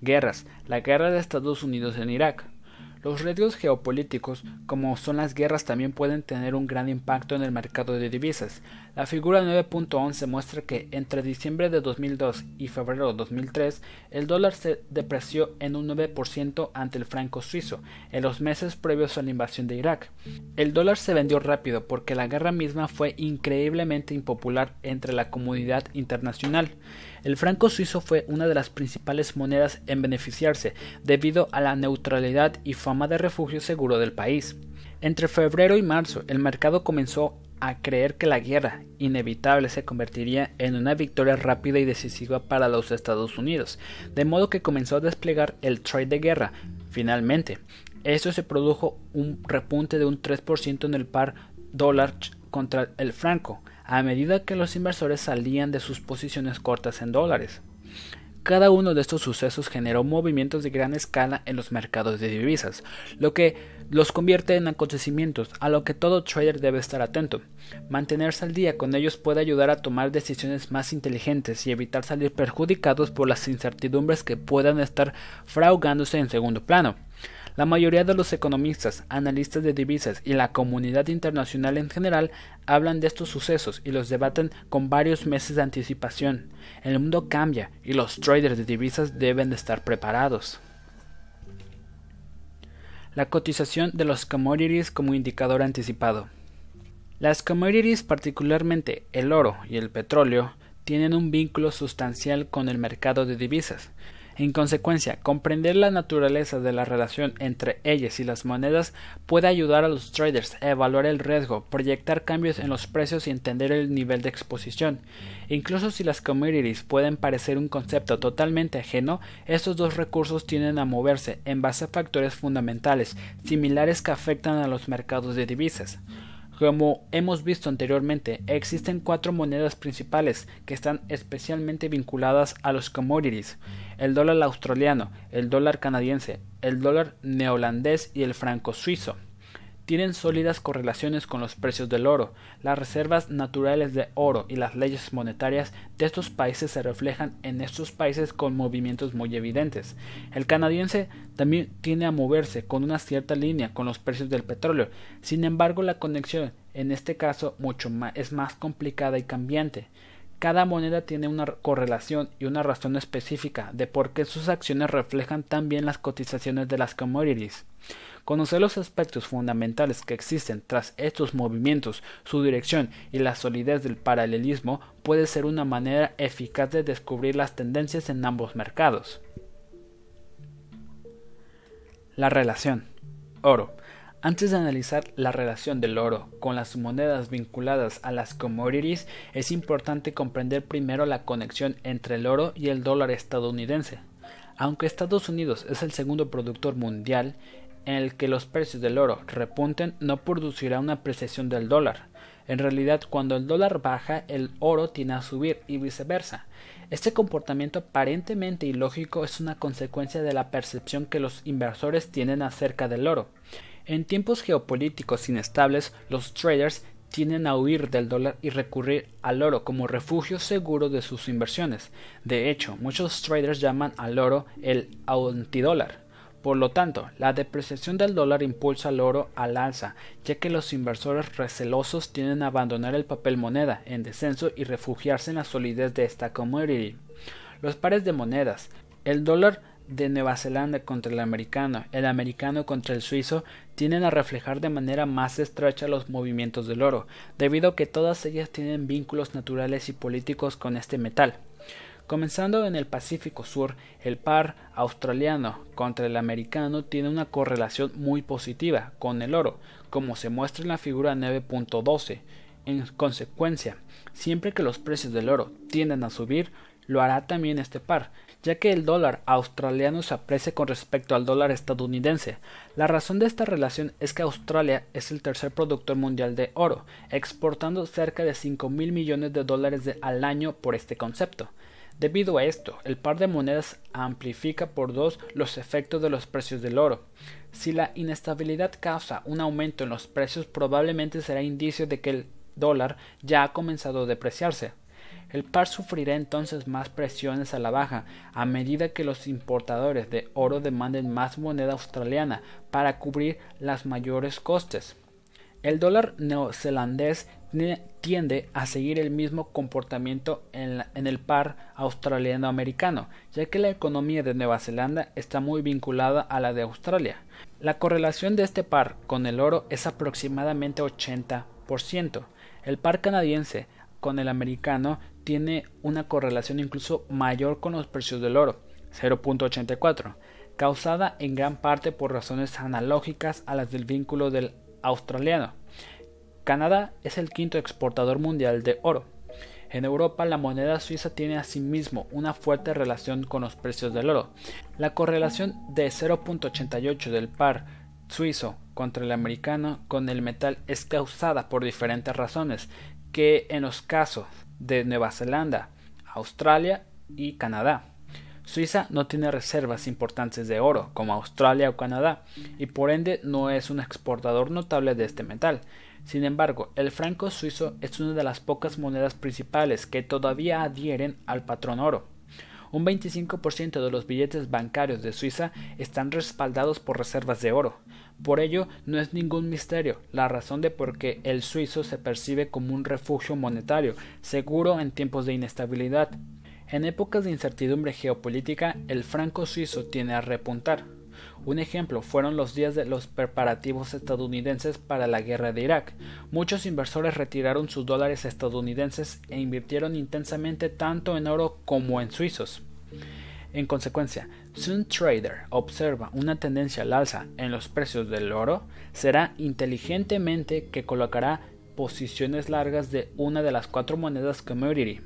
Guerras. La guerra de Estados Unidos en Irak. Los riesgos geopolíticos, como son las guerras, también pueden tener un gran impacto en el mercado de divisas. La figura 9.11 muestra que entre diciembre de 2002 y febrero de 2003, el dólar se depreció en un 9% ante el franco suizo, en los meses previos a la invasión de Irak. El dólar se vendió rápido porque la guerra misma fue increíblemente impopular entre la comunidad internacional. El franco suizo fue una de las principales monedas en beneficiarse debido a la neutralidad y fama de refugio seguro del país. Entre febrero y marzo el mercado comenzó a creer que la guerra inevitable se convertiría en una victoria rápida y decisiva para los Estados Unidos, de modo que comenzó a desplegar el trade de guerra. Finalmente, esto se produjo un repunte de un 3% en el par dólar contra el franco, a medida que los inversores salían de sus posiciones cortas en dólares. Cada uno de estos sucesos generó movimientos de gran escala en los mercados de divisas, lo que los convierte en acontecimientos a lo que todo trader debe estar atento. Mantenerse al día con ellos puede ayudar a tomar decisiones más inteligentes y evitar salir perjudicados por las incertidumbres que puedan estar fraugándose en segundo plano. La mayoría de los economistas, analistas de divisas y la comunidad internacional en general hablan de estos sucesos y los debaten con varios meses de anticipación. El mundo cambia y los traders de divisas deben de estar preparados. La cotización de los commodities como indicador anticipado. Las commodities, particularmente el oro y el petróleo, tienen un vínculo sustancial con el mercado de divisas. En consecuencia, comprender la naturaleza de la relación entre ellas y las monedas puede ayudar a los traders a evaluar el riesgo, proyectar cambios en los precios y entender el nivel de exposición. Incluso si las commodities pueden parecer un concepto totalmente ajeno, estos dos recursos tienden a moverse en base a factores fundamentales similares que afectan a los mercados de divisas. Como hemos visto anteriormente, existen cuatro monedas principales que están especialmente vinculadas a los commodities, el dólar australiano, el dólar canadiense, el dólar neolandés y el franco suizo tienen sólidas correlaciones con los precios del oro. Las reservas naturales de oro y las leyes monetarias de estos países se reflejan en estos países con movimientos muy evidentes. El canadiense también tiene a moverse con una cierta línea con los precios del petróleo. Sin embargo, la conexión en este caso mucho es más complicada y cambiante. Cada moneda tiene una correlación y una razón específica de por qué sus acciones reflejan también las cotizaciones de las commodities. Conocer los aspectos fundamentales que existen tras estos movimientos, su dirección y la solidez del paralelismo puede ser una manera eficaz de descubrir las tendencias en ambos mercados. La relación. Oro. Antes de analizar la relación del oro con las monedas vinculadas a las commodities, es importante comprender primero la conexión entre el oro y el dólar estadounidense. Aunque Estados Unidos es el segundo productor mundial, en el que los precios del oro repunten no producirá una apreciación del dólar. En realidad, cuando el dólar baja, el oro tiene a subir y viceversa. Este comportamiento aparentemente ilógico es una consecuencia de la percepción que los inversores tienen acerca del oro. En tiempos geopolíticos inestables, los traders tienden a huir del dólar y recurrir al oro como refugio seguro de sus inversiones. De hecho, muchos traders llaman al oro el antidólar Por lo tanto, la depreciación del dólar impulsa al oro al alza, ya que los inversores recelosos tienden a abandonar el papel moneda en descenso y refugiarse en la solidez de esta commodity. Los pares de monedas, el dólar de Nueva Zelanda contra el americano, el americano contra el suizo, tienden a reflejar de manera más estrecha los movimientos del oro, debido a que todas ellas tienen vínculos naturales y políticos con este metal. Comenzando en el Pacífico Sur, el par australiano contra el americano tiene una correlación muy positiva con el oro, como se muestra en la figura 9.12. En consecuencia, siempre que los precios del oro tienden a subir, lo hará también este par, ya que el dólar australiano se aprecia con respecto al dólar estadounidense. La razón de esta relación es que Australia es el tercer productor mundial de oro, exportando cerca de 5 mil millones de dólares al año por este concepto. Debido a esto, el par de monedas amplifica por dos los efectos de los precios del oro. Si la inestabilidad causa un aumento en los precios, probablemente será indicio de que el dólar ya ha comenzado a depreciarse. El par sufrirá entonces más presiones a la baja a medida que los importadores de oro demanden más moneda australiana para cubrir los mayores costes. El dólar neozelandés tiende a seguir el mismo comportamiento en, el par australiano-americano, ya que la economía de Nueva Zelanda está muy vinculada a la de Australia. La correlación de este par con el oro es aproximadamente 80%. El par canadiense con el americano tiene una correlación incluso mayor con los precios del oro, 0.84, causada en gran parte por razones analógicas a las del vínculo del australiano. Canadá es el quinto exportador mundial de oro. En Europa la moneda suiza tiene asimismo una fuerte relación con los precios del oro. La correlación de 0.88 del par suizo contra el americano con el metal es causada por diferentes razones que en los casos de Nueva Zelanda, Australia y Canadá. Suiza no tiene reservas importantes de oro como Australia o Canadá y por ende no es un exportador notable de este metal. Sin embargo, el franco suizo es una de las pocas monedas principales que todavía adhieren al patrón oro. Un 25% de los billetes bancarios de Suiza están respaldados por reservas de oro. Por ello, no es ningún misterio la razón de por qué el suizo se percibe como un refugio monetario, seguro en tiempos de inestabilidad. En épocas de incertidumbre geopolítica, el franco suizo tiene a repuntar. Un ejemplo fueron los días de los preparativos estadounidenses para la guerra de Irak. Muchos inversores retiraron sus dólares estadounidenses e invirtieron intensamente tanto en oro como en suizos. En consecuencia, si un trader observa una tendencia al alza en los precios del oro, será inteligentemente que colocará posiciones largas de una de las cuatro monedas commodity.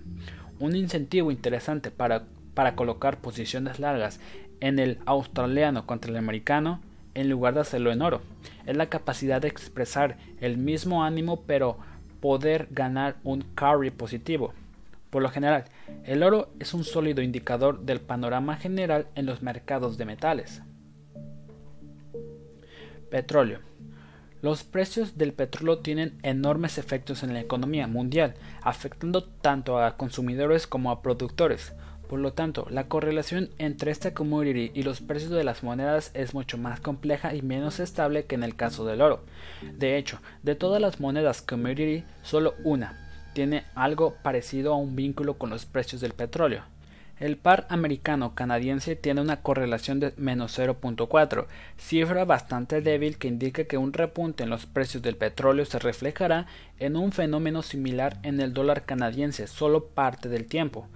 Un incentivo interesante para, para colocar posiciones largas en el australiano contra el americano en lugar de hacerlo en oro. Es la capacidad de expresar el mismo ánimo pero poder ganar un carry positivo. Por lo general, el oro es un sólido indicador del panorama general en los mercados de metales. Petróleo. Los precios del petróleo tienen enormes efectos en la economía mundial, afectando tanto a consumidores como a productores. Por lo tanto, la correlación entre esta commodity y los precios de las monedas es mucho más compleja y menos estable que en el caso del oro. De hecho, de todas las monedas commodity, solo una tiene algo parecido a un vínculo con los precios del petróleo. El par americano-canadiense tiene una correlación de menos 0.4, cifra bastante débil que indica que un repunte en los precios del petróleo se reflejará en un fenómeno similar en el dólar canadiense solo parte del tiempo.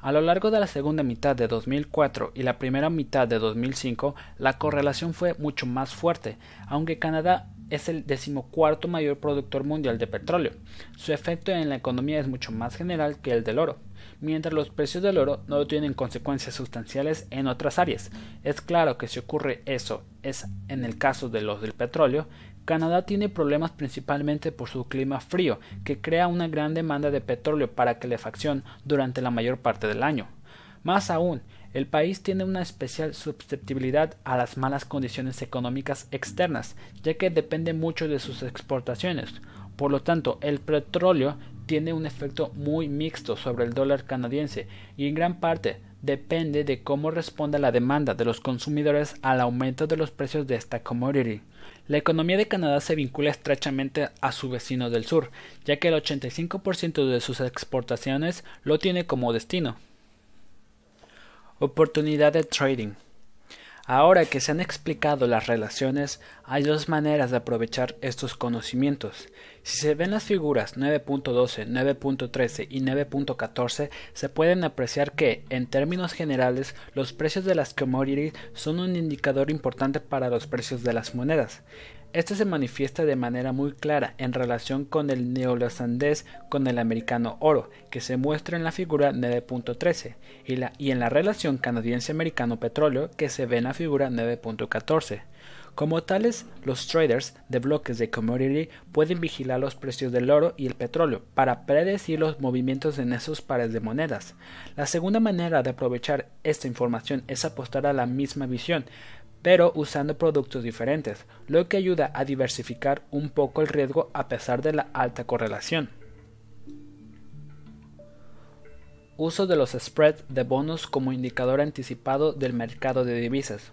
A lo largo de la segunda mitad de 2004 y la primera mitad de 2005, la correlación fue mucho más fuerte, aunque Canadá es el decimocuarto mayor productor mundial de petróleo. Su efecto en la economía es mucho más general que el del oro, mientras los precios del oro no tienen consecuencias sustanciales en otras áreas. Es claro que si ocurre eso es en el caso de los del petróleo, Canadá tiene problemas principalmente por su clima frío, que crea una gran demanda de petróleo para calefacción durante la mayor parte del año. Más aún, el país tiene una especial susceptibilidad a las malas condiciones económicas externas, ya que depende mucho de sus exportaciones. Por lo tanto, el petróleo tiene un efecto muy mixto sobre el dólar canadiense y en gran parte depende de cómo responda la demanda de los consumidores al aumento de los precios de esta commodity. La economía de Canadá se vincula estrechamente a su vecino del sur, ya que el 85% de sus exportaciones lo tiene como destino. Oportunidad de trading. Ahora que se han explicado las relaciones, hay dos maneras de aprovechar estos conocimientos. Si se ven las figuras 9.12, 9.13 y 9.14, se pueden apreciar que, en términos generales, los precios de las commodities son un indicador importante para los precios de las monedas. Este se manifiesta de manera muy clara en relación con el neozelandés con el americano oro, que se muestra en la figura 9.13, y, y en la relación canadiense-americano petróleo, que se ve en la figura 9.14. Como tales, los traders de bloques de commodity pueden vigilar los precios del oro y el petróleo para predecir los movimientos en esos pares de monedas. La segunda manera de aprovechar esta información es apostar a la misma visión, pero usando productos diferentes, lo que ayuda a diversificar un poco el riesgo a pesar de la alta correlación. Uso de los spreads de bonos como indicador anticipado del mercado de divisas.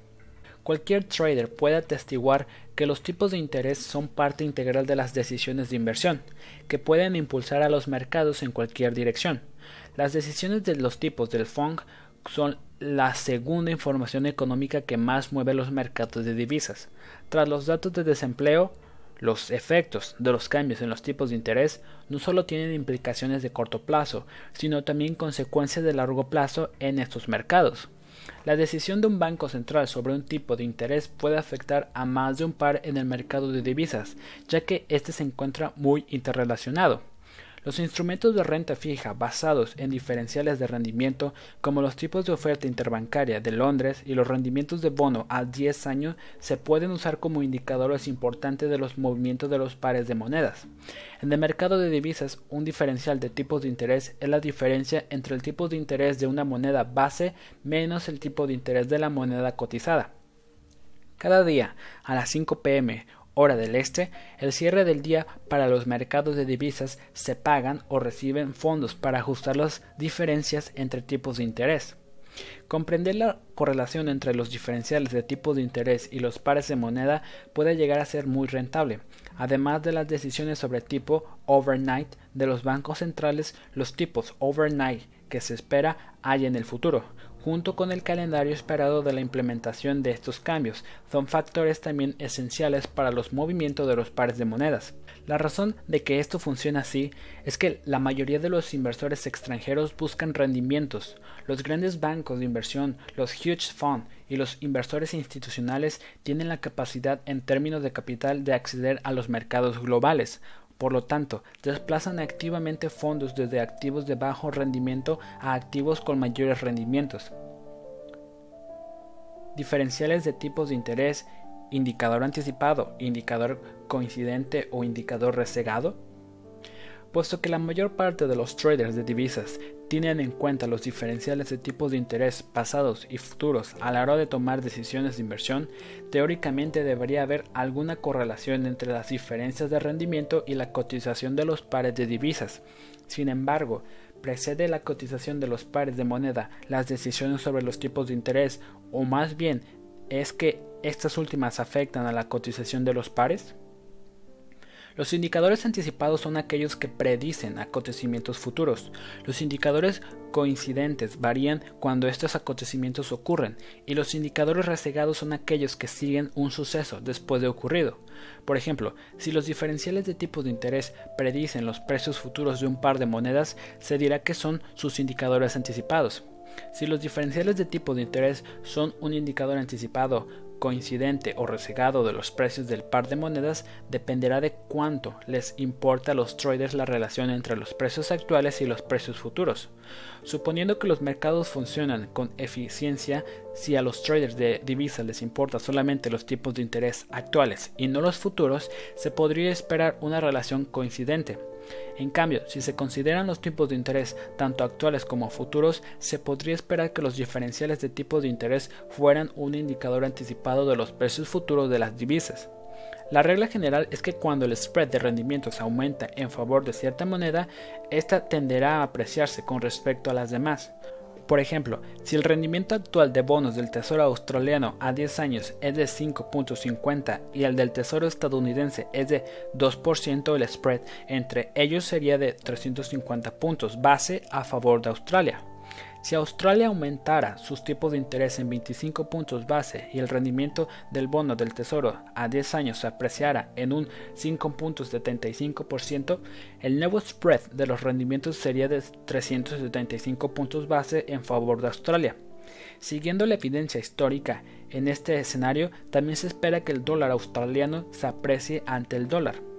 Cualquier trader puede atestiguar que los tipos de interés son parte integral de las decisiones de inversión, que pueden impulsar a los mercados en cualquier dirección. Las decisiones de los tipos del FONG son la segunda información económica que más mueve los mercados de divisas. Tras los datos de desempleo, los efectos de los cambios en los tipos de interés no solo tienen implicaciones de corto plazo, sino también consecuencias de largo plazo en estos mercados. La decisión de un banco central sobre un tipo de interés puede afectar a más de un par en el mercado de divisas, ya que éste se encuentra muy interrelacionado. Los instrumentos de renta fija basados en diferenciales de rendimiento, como los tipos de oferta interbancaria de Londres y los rendimientos de bono a 10 años, se pueden usar como indicadores importantes de los movimientos de los pares de monedas. En el mercado de divisas, un diferencial de tipos de interés es la diferencia entre el tipo de interés de una moneda base menos el tipo de interés de la moneda cotizada. Cada día, a las 5 pm hora del este, el cierre del día para los mercados de divisas se pagan o reciben fondos para ajustar las diferencias entre tipos de interés. Comprender la correlación entre los diferenciales de tipos de interés y los pares de moneda puede llegar a ser muy rentable. Además de las decisiones sobre tipo overnight de los bancos centrales, los tipos overnight que se espera hay en el futuro, junto con el calendario esperado de la implementación de estos cambios, son factores también esenciales para los movimientos de los pares de monedas. La razón de que esto funcione así es que la mayoría de los inversores extranjeros buscan rendimientos. Los grandes bancos de inversión, los huge funds y los inversores institucionales tienen la capacidad en términos de capital de acceder a los mercados globales, por lo tanto, desplazan activamente fondos desde activos de bajo rendimiento a activos con mayores rendimientos. Diferenciales de tipos de interés, indicador anticipado, indicador coincidente o indicador resegado. Puesto que la mayor parte de los traders de divisas tienen en cuenta los diferenciales de tipos de interés pasados y futuros a la hora de tomar decisiones de inversión, teóricamente debería haber alguna correlación entre las diferencias de rendimiento y la cotización de los pares de divisas. Sin embargo, precede la cotización de los pares de moneda las decisiones sobre los tipos de interés, o más bien es que estas últimas afectan a la cotización de los pares? Los indicadores anticipados son aquellos que predicen acontecimientos futuros. Los indicadores coincidentes varían cuando estos acontecimientos ocurren y los indicadores resegados son aquellos que siguen un suceso después de ocurrido. Por ejemplo, si los diferenciales de tipo de interés predicen los precios futuros de un par de monedas, se dirá que son sus indicadores anticipados. Si los diferenciales de tipo de interés son un indicador anticipado coincidente o resegado de los precios del par de monedas dependerá de cuánto les importa a los traders la relación entre los precios actuales y los precios futuros. Suponiendo que los mercados funcionan con eficiencia, si a los traders de divisas les importa solamente los tipos de interés actuales y no los futuros, se podría esperar una relación coincidente. En cambio, si se consideran los tipos de interés tanto actuales como futuros, se podría esperar que los diferenciales de tipos de interés fueran un indicador anticipado de los precios futuros de las divisas. La regla general es que cuando el spread de rendimientos aumenta en favor de cierta moneda, ésta tenderá a apreciarse con respecto a las demás. Por ejemplo, si el rendimiento actual de bonos del Tesoro australiano a 10 años es de 5.50 y el del Tesoro estadounidense es de 2%, el spread entre ellos sería de 350 puntos base a favor de Australia. Si Australia aumentara sus tipos de interés en 25 puntos base y el rendimiento del bono del Tesoro a 10 años se apreciara en un 5.75%, el nuevo spread de los rendimientos sería de 375 puntos base en favor de Australia. Siguiendo la evidencia histórica en este escenario, también se espera que el dólar australiano se aprecie ante el dólar.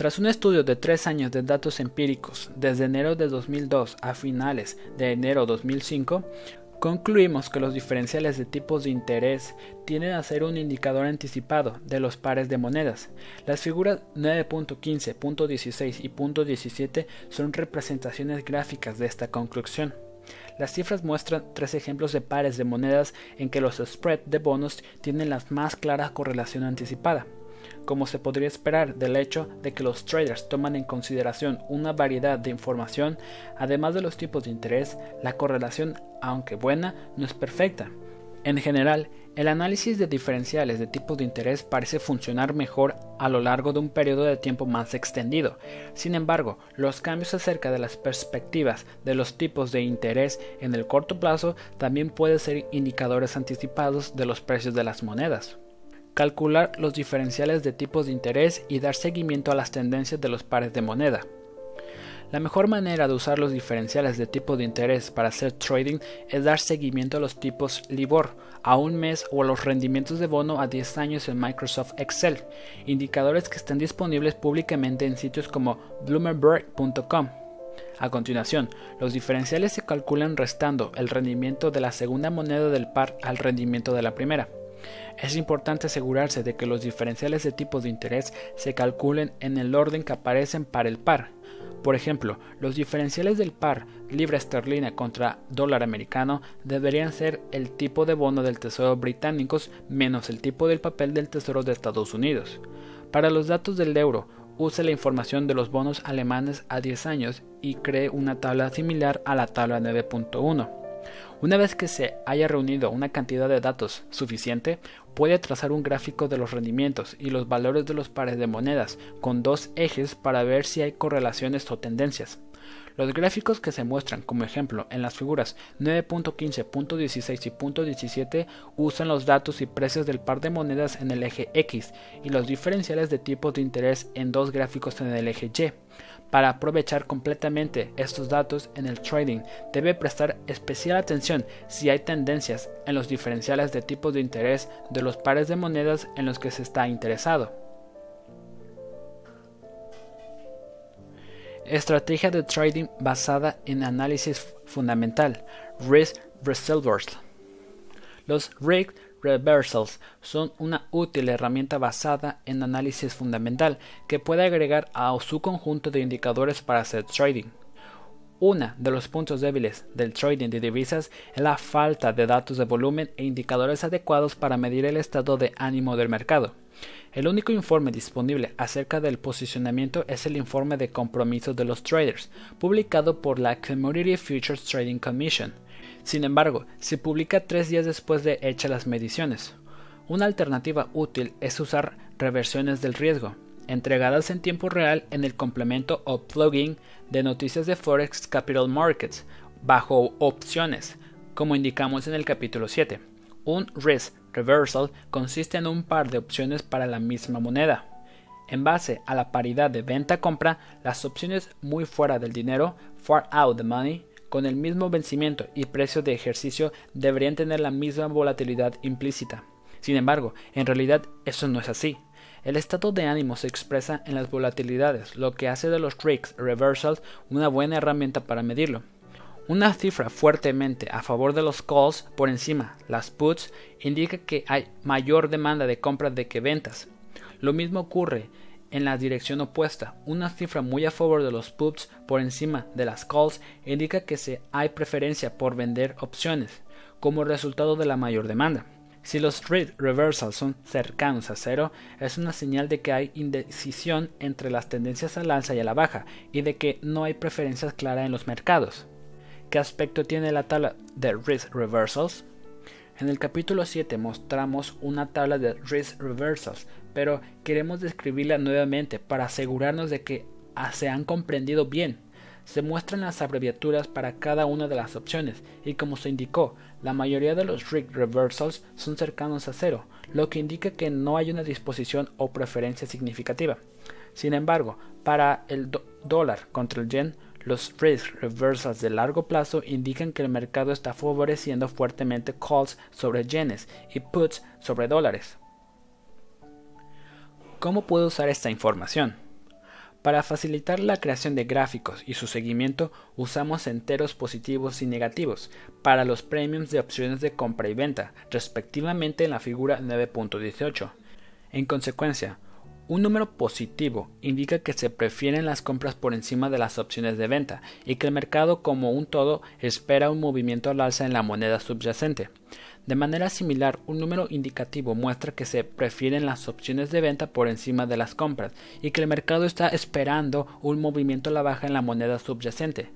Tras un estudio de tres años de datos empíricos, desde enero de 2002 a finales de enero 2005, concluimos que los diferenciales de tipos de interés tienden a ser un indicador anticipado de los pares de monedas. Las figuras 9.15, .16 y .17 son representaciones gráficas de esta conclusión. Las cifras muestran tres ejemplos de pares de monedas en que los spread de bonos tienen la más clara correlación anticipada como se podría esperar del hecho de que los traders toman en consideración una variedad de información, además de los tipos de interés, la correlación, aunque buena, no es perfecta. En general, el análisis de diferenciales de tipos de interés parece funcionar mejor a lo largo de un periodo de tiempo más extendido. Sin embargo, los cambios acerca de las perspectivas de los tipos de interés en el corto plazo también pueden ser indicadores anticipados de los precios de las monedas calcular los diferenciales de tipos de interés y dar seguimiento a las tendencias de los pares de moneda. La mejor manera de usar los diferenciales de tipo de interés para hacer trading es dar seguimiento a los tipos LIBOR a un mes o a los rendimientos de bono a 10 años en Microsoft Excel, indicadores que están disponibles públicamente en sitios como bloomberg.com. A continuación, los diferenciales se calculan restando el rendimiento de la segunda moneda del par al rendimiento de la primera. Es importante asegurarse de que los diferenciales de tipos de interés se calculen en el orden que aparecen para el par. Por ejemplo, los diferenciales del par libra esterlina contra dólar americano deberían ser el tipo de bono del Tesoro británico menos el tipo del papel del Tesoro de Estados Unidos. Para los datos del euro, use la información de los bonos alemanes a 10 años y cree una tabla similar a la tabla 9.1. Una vez que se haya reunido una cantidad de datos suficiente, puede trazar un gráfico de los rendimientos y los valores de los pares de monedas con dos ejes para ver si hay correlaciones o tendencias. Los gráficos que se muestran como ejemplo en las figuras 9.15, .16 y .17 usan los datos y precios del par de monedas en el eje X y los diferenciales de tipos de interés en dos gráficos en el eje Y. Para aprovechar completamente estos datos en el trading, debe prestar especial atención si hay tendencias en los diferenciales de tipos de interés de los pares de monedas en los que se está interesado. Estrategia de trading basada en análisis fundamental, risk reversals. Los risk reversals son una útil herramienta basada en análisis fundamental que puede agregar a su conjunto de indicadores para hacer trading. Uno de los puntos débiles del trading de divisas es la falta de datos de volumen e indicadores adecuados para medir el estado de ánimo del mercado. El único informe disponible acerca del posicionamiento es el informe de compromiso de los traders, publicado por la Commodity Futures Trading Commission. Sin embargo, se publica tres días después de hechas las mediciones. Una alternativa útil es usar reversiones del riesgo, entregadas en tiempo real en el complemento o plugin de noticias de Forex Capital Markets, bajo opciones, como indicamos en el capítulo 7. Un risk reversal consiste en un par de opciones para la misma moneda. En base a la paridad de venta-compra, las opciones muy fuera del dinero, far out the money, con el mismo vencimiento y precio de ejercicio deberían tener la misma volatilidad implícita. Sin embargo, en realidad eso no es así. El estado de ánimo se expresa en las volatilidades, lo que hace de los tricks reversals una buena herramienta para medirlo. Una cifra fuertemente a favor de los calls por encima, las puts, indica que hay mayor demanda de compras de que ventas. Lo mismo ocurre en la dirección opuesta. Una cifra muy a favor de los puts por encima de las calls indica que se hay preferencia por vender opciones como resultado de la mayor demanda. Si los trade reversals son cercanos a cero, es una señal de que hay indecisión entre las tendencias al alza y a la baja y de que no hay preferencias claras en los mercados. ¿Qué aspecto tiene la tabla de risk reversals? En el capítulo 7 mostramos una tabla de risk reversals, pero queremos describirla nuevamente para asegurarnos de que se han comprendido bien. Se muestran las abreviaturas para cada una de las opciones y como se indicó, la mayoría de los risk reversals son cercanos a cero, lo que indica que no hay una disposición o preferencia significativa. Sin embargo, para el dólar contra el yen, los risk reversals de largo plazo indican que el mercado está favoreciendo fuertemente calls sobre yenes y puts sobre dólares. ¿Cómo puedo usar esta información? Para facilitar la creación de gráficos y su seguimiento usamos enteros positivos y negativos para los premiums de opciones de compra y venta, respectivamente en la figura 9.18. En consecuencia, un número positivo indica que se prefieren las compras por encima de las opciones de venta y que el mercado como un todo espera un movimiento al alza en la moneda subyacente. De manera similar, un número indicativo muestra que se prefieren las opciones de venta por encima de las compras y que el mercado está esperando un movimiento a la baja en la moneda subyacente.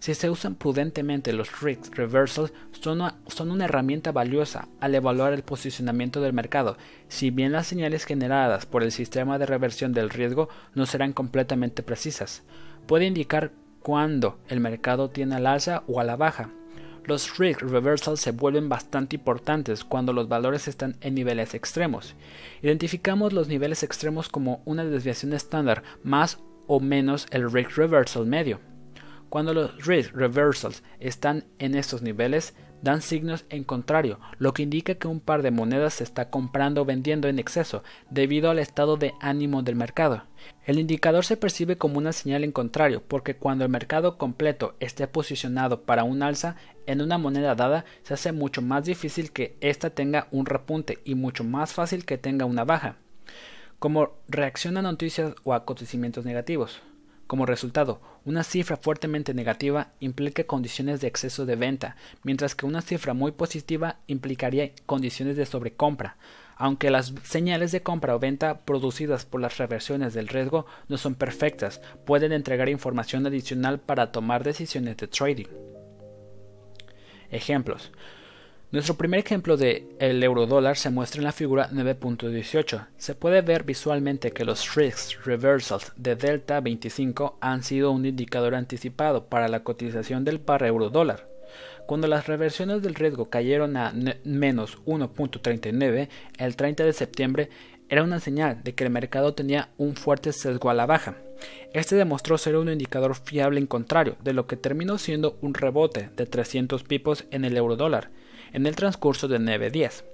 Si se usan prudentemente los risk reversals son una, son una, herramienta valiosa al evaluar el posicionamiento del mercado, si bien las señales generadas por el sistema de reversión del riesgo no serán completamente precisas. Puede indicar cuándo el mercado tiene al alza o a la baja, los risk reversals se vuelven bastante importantes cuando los valores están en niveles extremos. Identificamos los niveles extremos como una desviación estándar más o menos el risk reversal medio. Cuando los risk reversals están en estos niveles, dan signos en contrario, lo que indica que un par de monedas se está comprando o vendiendo en exceso debido al estado de ánimo del mercado. El indicador se percibe como una señal en contrario, porque cuando el mercado completo esté posicionado para un alza en una moneda dada, se hace mucho más difícil que ésta tenga un repunte y mucho más fácil que tenga una baja. Como reacción a noticias o acontecimientos negativos. Como resultado, una cifra fuertemente negativa implica condiciones de exceso de venta, mientras que una cifra muy positiva implicaría condiciones de sobrecompra. Aunque las señales de compra o venta producidas por las reversiones del riesgo no son perfectas, pueden entregar información adicional para tomar decisiones de trading. Ejemplos. Nuestro primer ejemplo de el eurodólar se muestra en la figura 9.18. Se puede ver visualmente que los risks reversals de delta 25 han sido un indicador anticipado para la cotización del par eurodólar. Cuando las reversiones del riesgo cayeron a menos 1.39 el 30 de septiembre, era una señal de que el mercado tenía un fuerte sesgo a la baja. Este demostró ser un indicador fiable en contrario, de lo que terminó siendo un rebote de 300 pipos en el eurodólar en el transcurso de nueve días.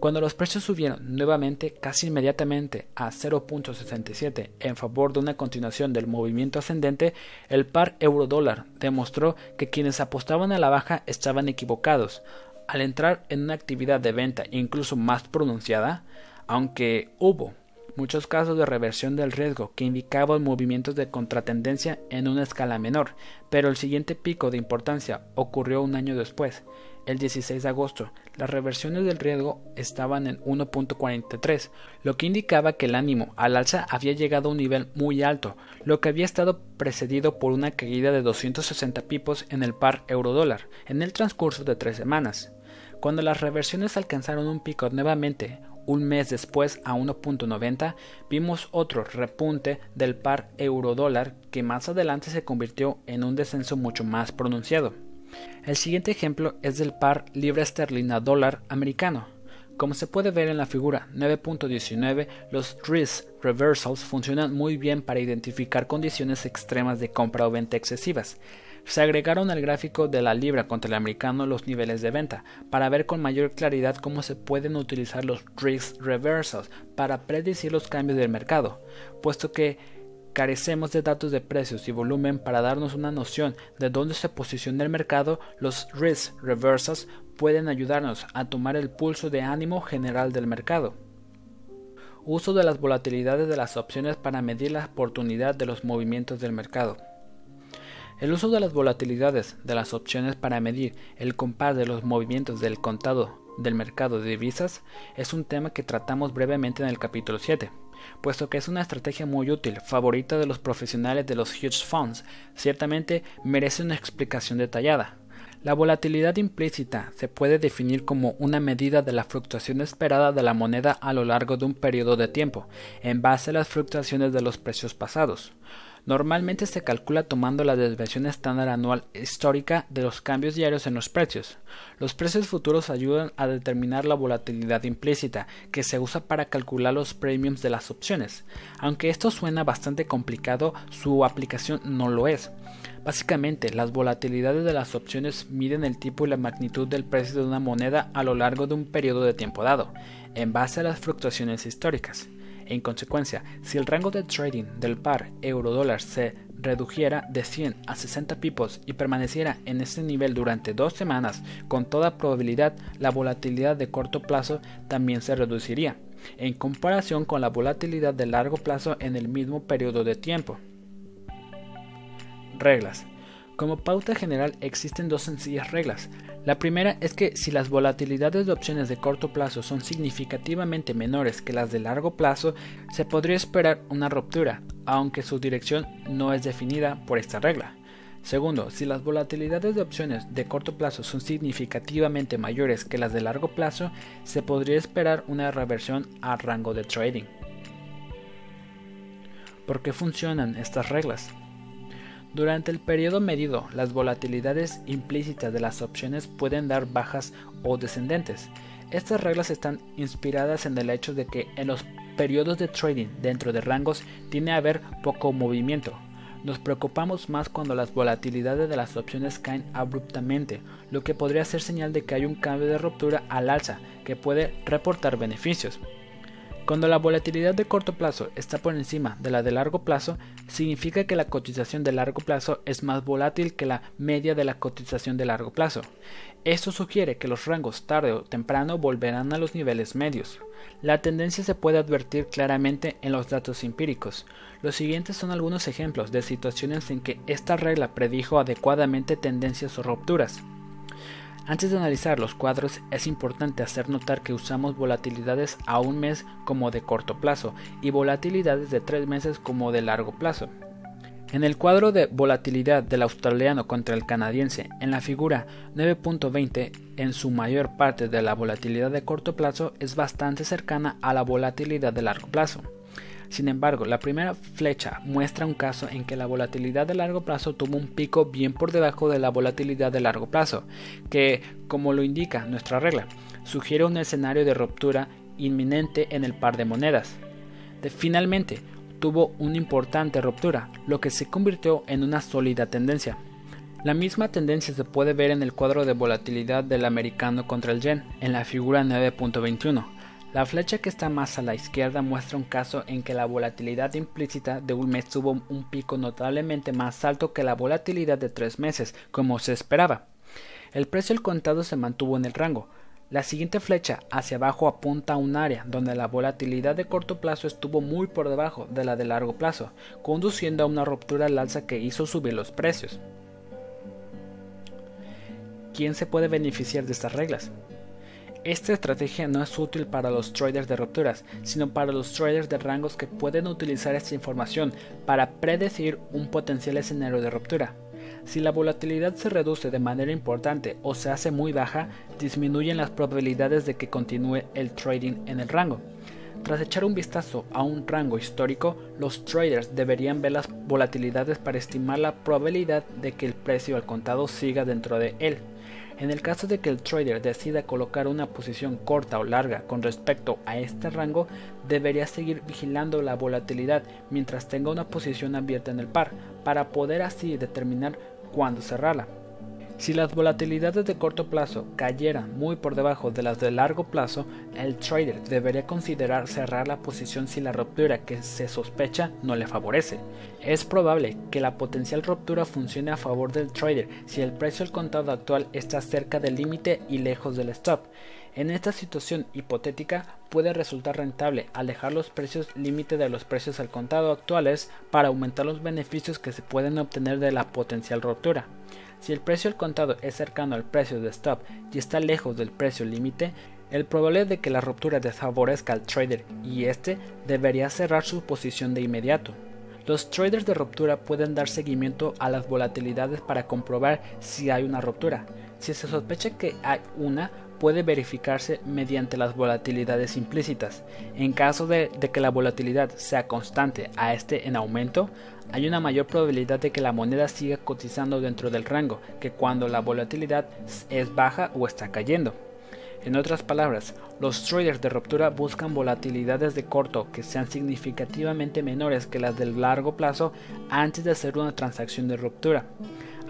Cuando los precios subieron nuevamente casi inmediatamente a 0.67 en favor de una continuación del movimiento ascendente, el par euro-dólar demostró que quienes apostaban a la baja estaban equivocados. Al entrar en una actividad de venta incluso más pronunciada, aunque hubo muchos casos de reversión del riesgo que indicaban movimientos de contratendencia en una escala menor, pero el siguiente pico de importancia ocurrió un año después, el 16 de agosto. Las reversiones del riesgo estaban en 1.43, lo que indicaba que el ánimo al alza había llegado a un nivel muy alto, lo que había estado precedido por una caída de 260 pipos en el par euro-dólar en el transcurso de tres semanas. Cuando las reversiones alcanzaron un pico nuevamente un mes después a 1.90, vimos otro repunte del par euro-dólar que más adelante se convirtió en un descenso mucho más pronunciado. El siguiente ejemplo es del par libra esterlina dólar americano. Como se puede ver en la figura 9.19, los risk reversals funcionan muy bien para identificar condiciones extremas de compra o venta excesivas. Se agregaron al gráfico de la libra contra el americano los niveles de venta, para ver con mayor claridad cómo se pueden utilizar los risk reversals para predecir los cambios del mercado, puesto que carecemos de datos de precios y volumen para darnos una noción de dónde se posiciona el mercado, los risk reversals pueden ayudarnos a tomar el pulso de ánimo general del mercado. Uso de las volatilidades de las opciones para medir la oportunidad de los movimientos del mercado. El uso de las volatilidades de las opciones para medir el compás de los movimientos del contado del mercado de divisas es un tema que tratamos brevemente en el capítulo 7. puesto que es una estrategia muy útil, favorita de los profesionales de los hedge funds, ciertamente merece una explicación detallada. La volatilidad implícita se puede definir como una medida de la fluctuación esperada de la moneda a lo largo de un periodo de tiempo, en base a las fluctuaciones de los precios pasados. Normalmente se calcula tomando la desviación estándar anual histórica de los cambios diarios en los precios. Los precios futuros ayudan a determinar la volatilidad implícita, que se usa para calcular los premiums de las opciones. Aunque esto suena bastante complicado, su aplicación no lo es. Básicamente, las volatilidades de las opciones miden el tipo y la magnitud del precio de una moneda a lo largo de un periodo de tiempo dado, en base a las fluctuaciones históricas. En consecuencia, si el rango de trading del par euro-dólar se redujera de 100 a 60 pipos y permaneciera en este nivel durante dos semanas, con toda probabilidad la volatilidad de corto plazo también se reduciría, en comparación con la volatilidad de largo plazo en el mismo periodo de tiempo. Reglas. Como pauta general existen dos sencillas reglas. La primera es que si las volatilidades de opciones de corto plazo son significativamente menores que las de largo plazo, se podría esperar una ruptura, aunque su dirección no es definida por esta regla. Segundo, si las volatilidades de opciones de corto plazo son significativamente mayores que las de largo plazo, se podría esperar una reversión a rango de trading. ¿Por qué funcionan estas reglas? Durante el periodo medido, las volatilidades implícitas de las opciones pueden dar bajas o descendentes. Estas reglas están inspiradas en el hecho de que en los periodos de trading dentro de rangos tiene a haber poco movimiento. Nos preocupamos más cuando las volatilidades de las opciones caen abruptamente, lo que podría ser señal de que hay un cambio de ruptura al alza que puede reportar beneficios. Cuando la volatilidad de corto plazo está por encima de la de largo plazo, significa que la cotización de largo plazo es más volátil que la media de la cotización de largo plazo. Esto sugiere que los rangos tarde o temprano volverán a los niveles medios. La tendencia se puede advertir claramente en los datos empíricos. Los siguientes son algunos ejemplos de situaciones en que esta regla predijo adecuadamente tendencias o rupturas. Antes de analizar los cuadros es importante hacer notar que usamos volatilidades a un mes como de corto plazo y volatilidades de tres meses como de largo plazo. En el cuadro de volatilidad del australiano contra el canadiense, en la figura 9.20, en su mayor parte de la volatilidad de corto plazo es bastante cercana a la volatilidad de largo plazo. Sin embargo, la primera flecha muestra un caso en que la volatilidad de largo plazo tuvo un pico bien por debajo de la volatilidad de largo plazo, que, como lo indica nuestra regla, sugiere un escenario de ruptura inminente en el par de monedas. finalmente, tuvo una importante ruptura, lo que se convirtió en una sólida tendencia. La misma tendencia se puede ver en el cuadro de volatilidad del americano contra el yen, en la figura 9.21 la flecha que está más a la izquierda muestra un caso en que la volatilidad implícita de un mes tuvo un pico notablemente más alto que la volatilidad de tres meses, como se esperaba. El precio del contado se mantuvo en el rango. La siguiente flecha hacia abajo apunta a un área donde la volatilidad de corto plazo estuvo muy por debajo de la de largo plazo, conduciendo a una ruptura al alza que hizo subir los precios. ¿Quién se puede beneficiar de estas reglas? Esta estrategia no es útil para los traders de rupturas, sino para los traders de rangos que pueden utilizar esta información para predecir un potencial escenario de ruptura. Si la volatilidad se reduce de manera importante o se hace muy baja, disminuyen las probabilidades de que continúe el trading en el rango. Tras echar un vistazo a un rango histórico, los traders deberían ver las volatilidades para estimar la probabilidad de que el precio al contado siga dentro de él. En el caso de que el trader decida colocar una posición corta o larga con respecto a este rango, debería seguir vigilando la volatilidad mientras tenga una posición abierta en el par, para poder así determinar cuándo cerrarla. Si las volatilidades de corto plazo cayeran muy por debajo de las de largo plazo, el trader debería considerar cerrar la posición si la ruptura que se sospecha no le favorece. Es probable que la potencial ruptura funcione a favor del trader si el precio al contado actual está cerca del límite y lejos del stop. En esta situación hipotética puede resultar rentable alejar los precios límite de los precios al contado actuales para aumentar los beneficios que se pueden obtener de la potencial ruptura. Si el precio al contado es cercano al precio de stop y está lejos del precio límite, El probable de que la ruptura desfavorezca al trader y este debería cerrar su posición de inmediato. Los traders de ruptura pueden dar seguimiento a las volatilidades para comprobar si hay una ruptura. Si se sospecha que hay una, puede verificarse mediante las volatilidades implícitas. En caso de, que la volatilidad sea constante a este en aumento, hay una mayor probabilidad de que la moneda siga cotizando dentro del rango que cuando la volatilidad es baja o está cayendo. En otras palabras, los traders de ruptura buscan volatilidades de corto que sean significativamente menores que las del largo plazo antes de hacer una transacción de ruptura.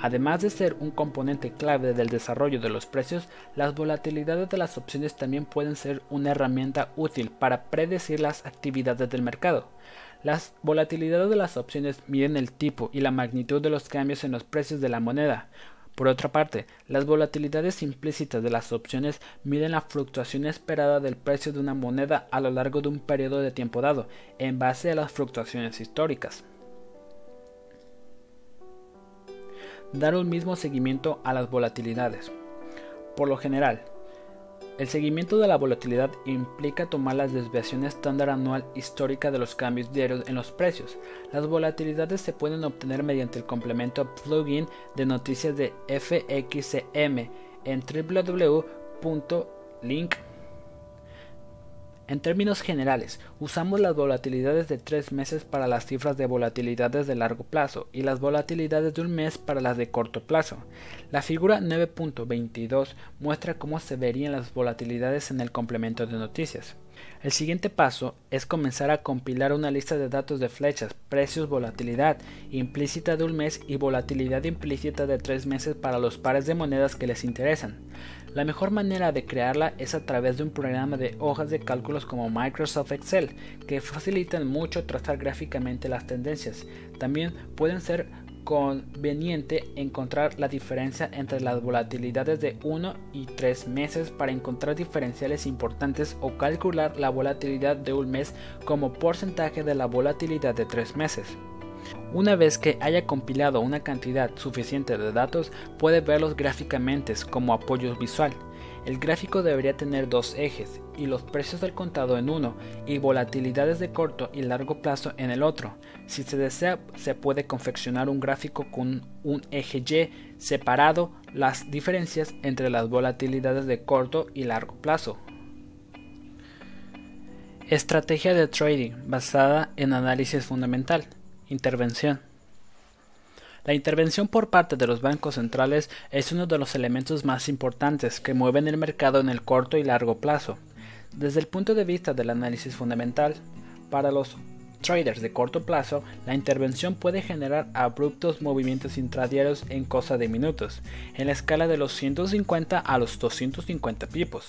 Además de ser un componente clave del desarrollo de los precios, las volatilidades de las opciones también pueden ser una herramienta útil para predecir las actividades del mercado. Las volatilidades de las opciones miden el tipo y la magnitud de los cambios en los precios de la moneda, por otra parte, las volatilidades implícitas de las opciones miden la fluctuación esperada del precio de una moneda a lo largo de un periodo de tiempo dado, en base a las fluctuaciones históricas. Dar un mismo seguimiento a las volatilidades. Por lo general, el seguimiento de la volatilidad implica tomar la desviación estándar anual histórica de los cambios diarios en los precios. Las volatilidades se pueden obtener mediante el complemento plugin de noticias de FXCM en www.link en términos generales, usamos las volatilidades de tres meses para las cifras de volatilidades de largo plazo y las volatilidades de un mes para las de corto plazo. La figura 9.22 muestra cómo se verían las volatilidades en el complemento de noticias. El siguiente paso es comenzar a compilar una lista de datos de flechas, precios, volatilidad implícita de un mes y volatilidad implícita de tres meses para los pares de monedas que les interesan. La mejor manera de crearla es a través de un programa de hojas de cálculos como Microsoft Excel, que facilitan mucho trazar gráficamente las tendencias. También pueden ser conveniente encontrar la diferencia entre las volatilidades de 1 y 3 meses para encontrar diferenciales importantes o calcular la volatilidad de un mes como porcentaje de la volatilidad de 3 meses. Una vez que haya compilado una cantidad suficiente de datos, puede verlos gráficamente como apoyo visual. El gráfico debería tener dos ejes y los precios del contado en uno y volatilidades de corto y largo plazo en el otro. Si se desea, se puede confeccionar un gráfico con un eje Y separado las diferencias entre las volatilidades de corto y largo plazo. Estrategia de trading basada en análisis fundamental. Intervención. La intervención por parte de los bancos centrales es uno de los elementos más importantes que mueven el mercado en el corto y largo plazo. Desde el punto de vista del análisis fundamental, para los traders de corto plazo, la intervención puede generar abruptos movimientos intradiarios en cosa de minutos, en la escala de los 150 a los 250 pipos.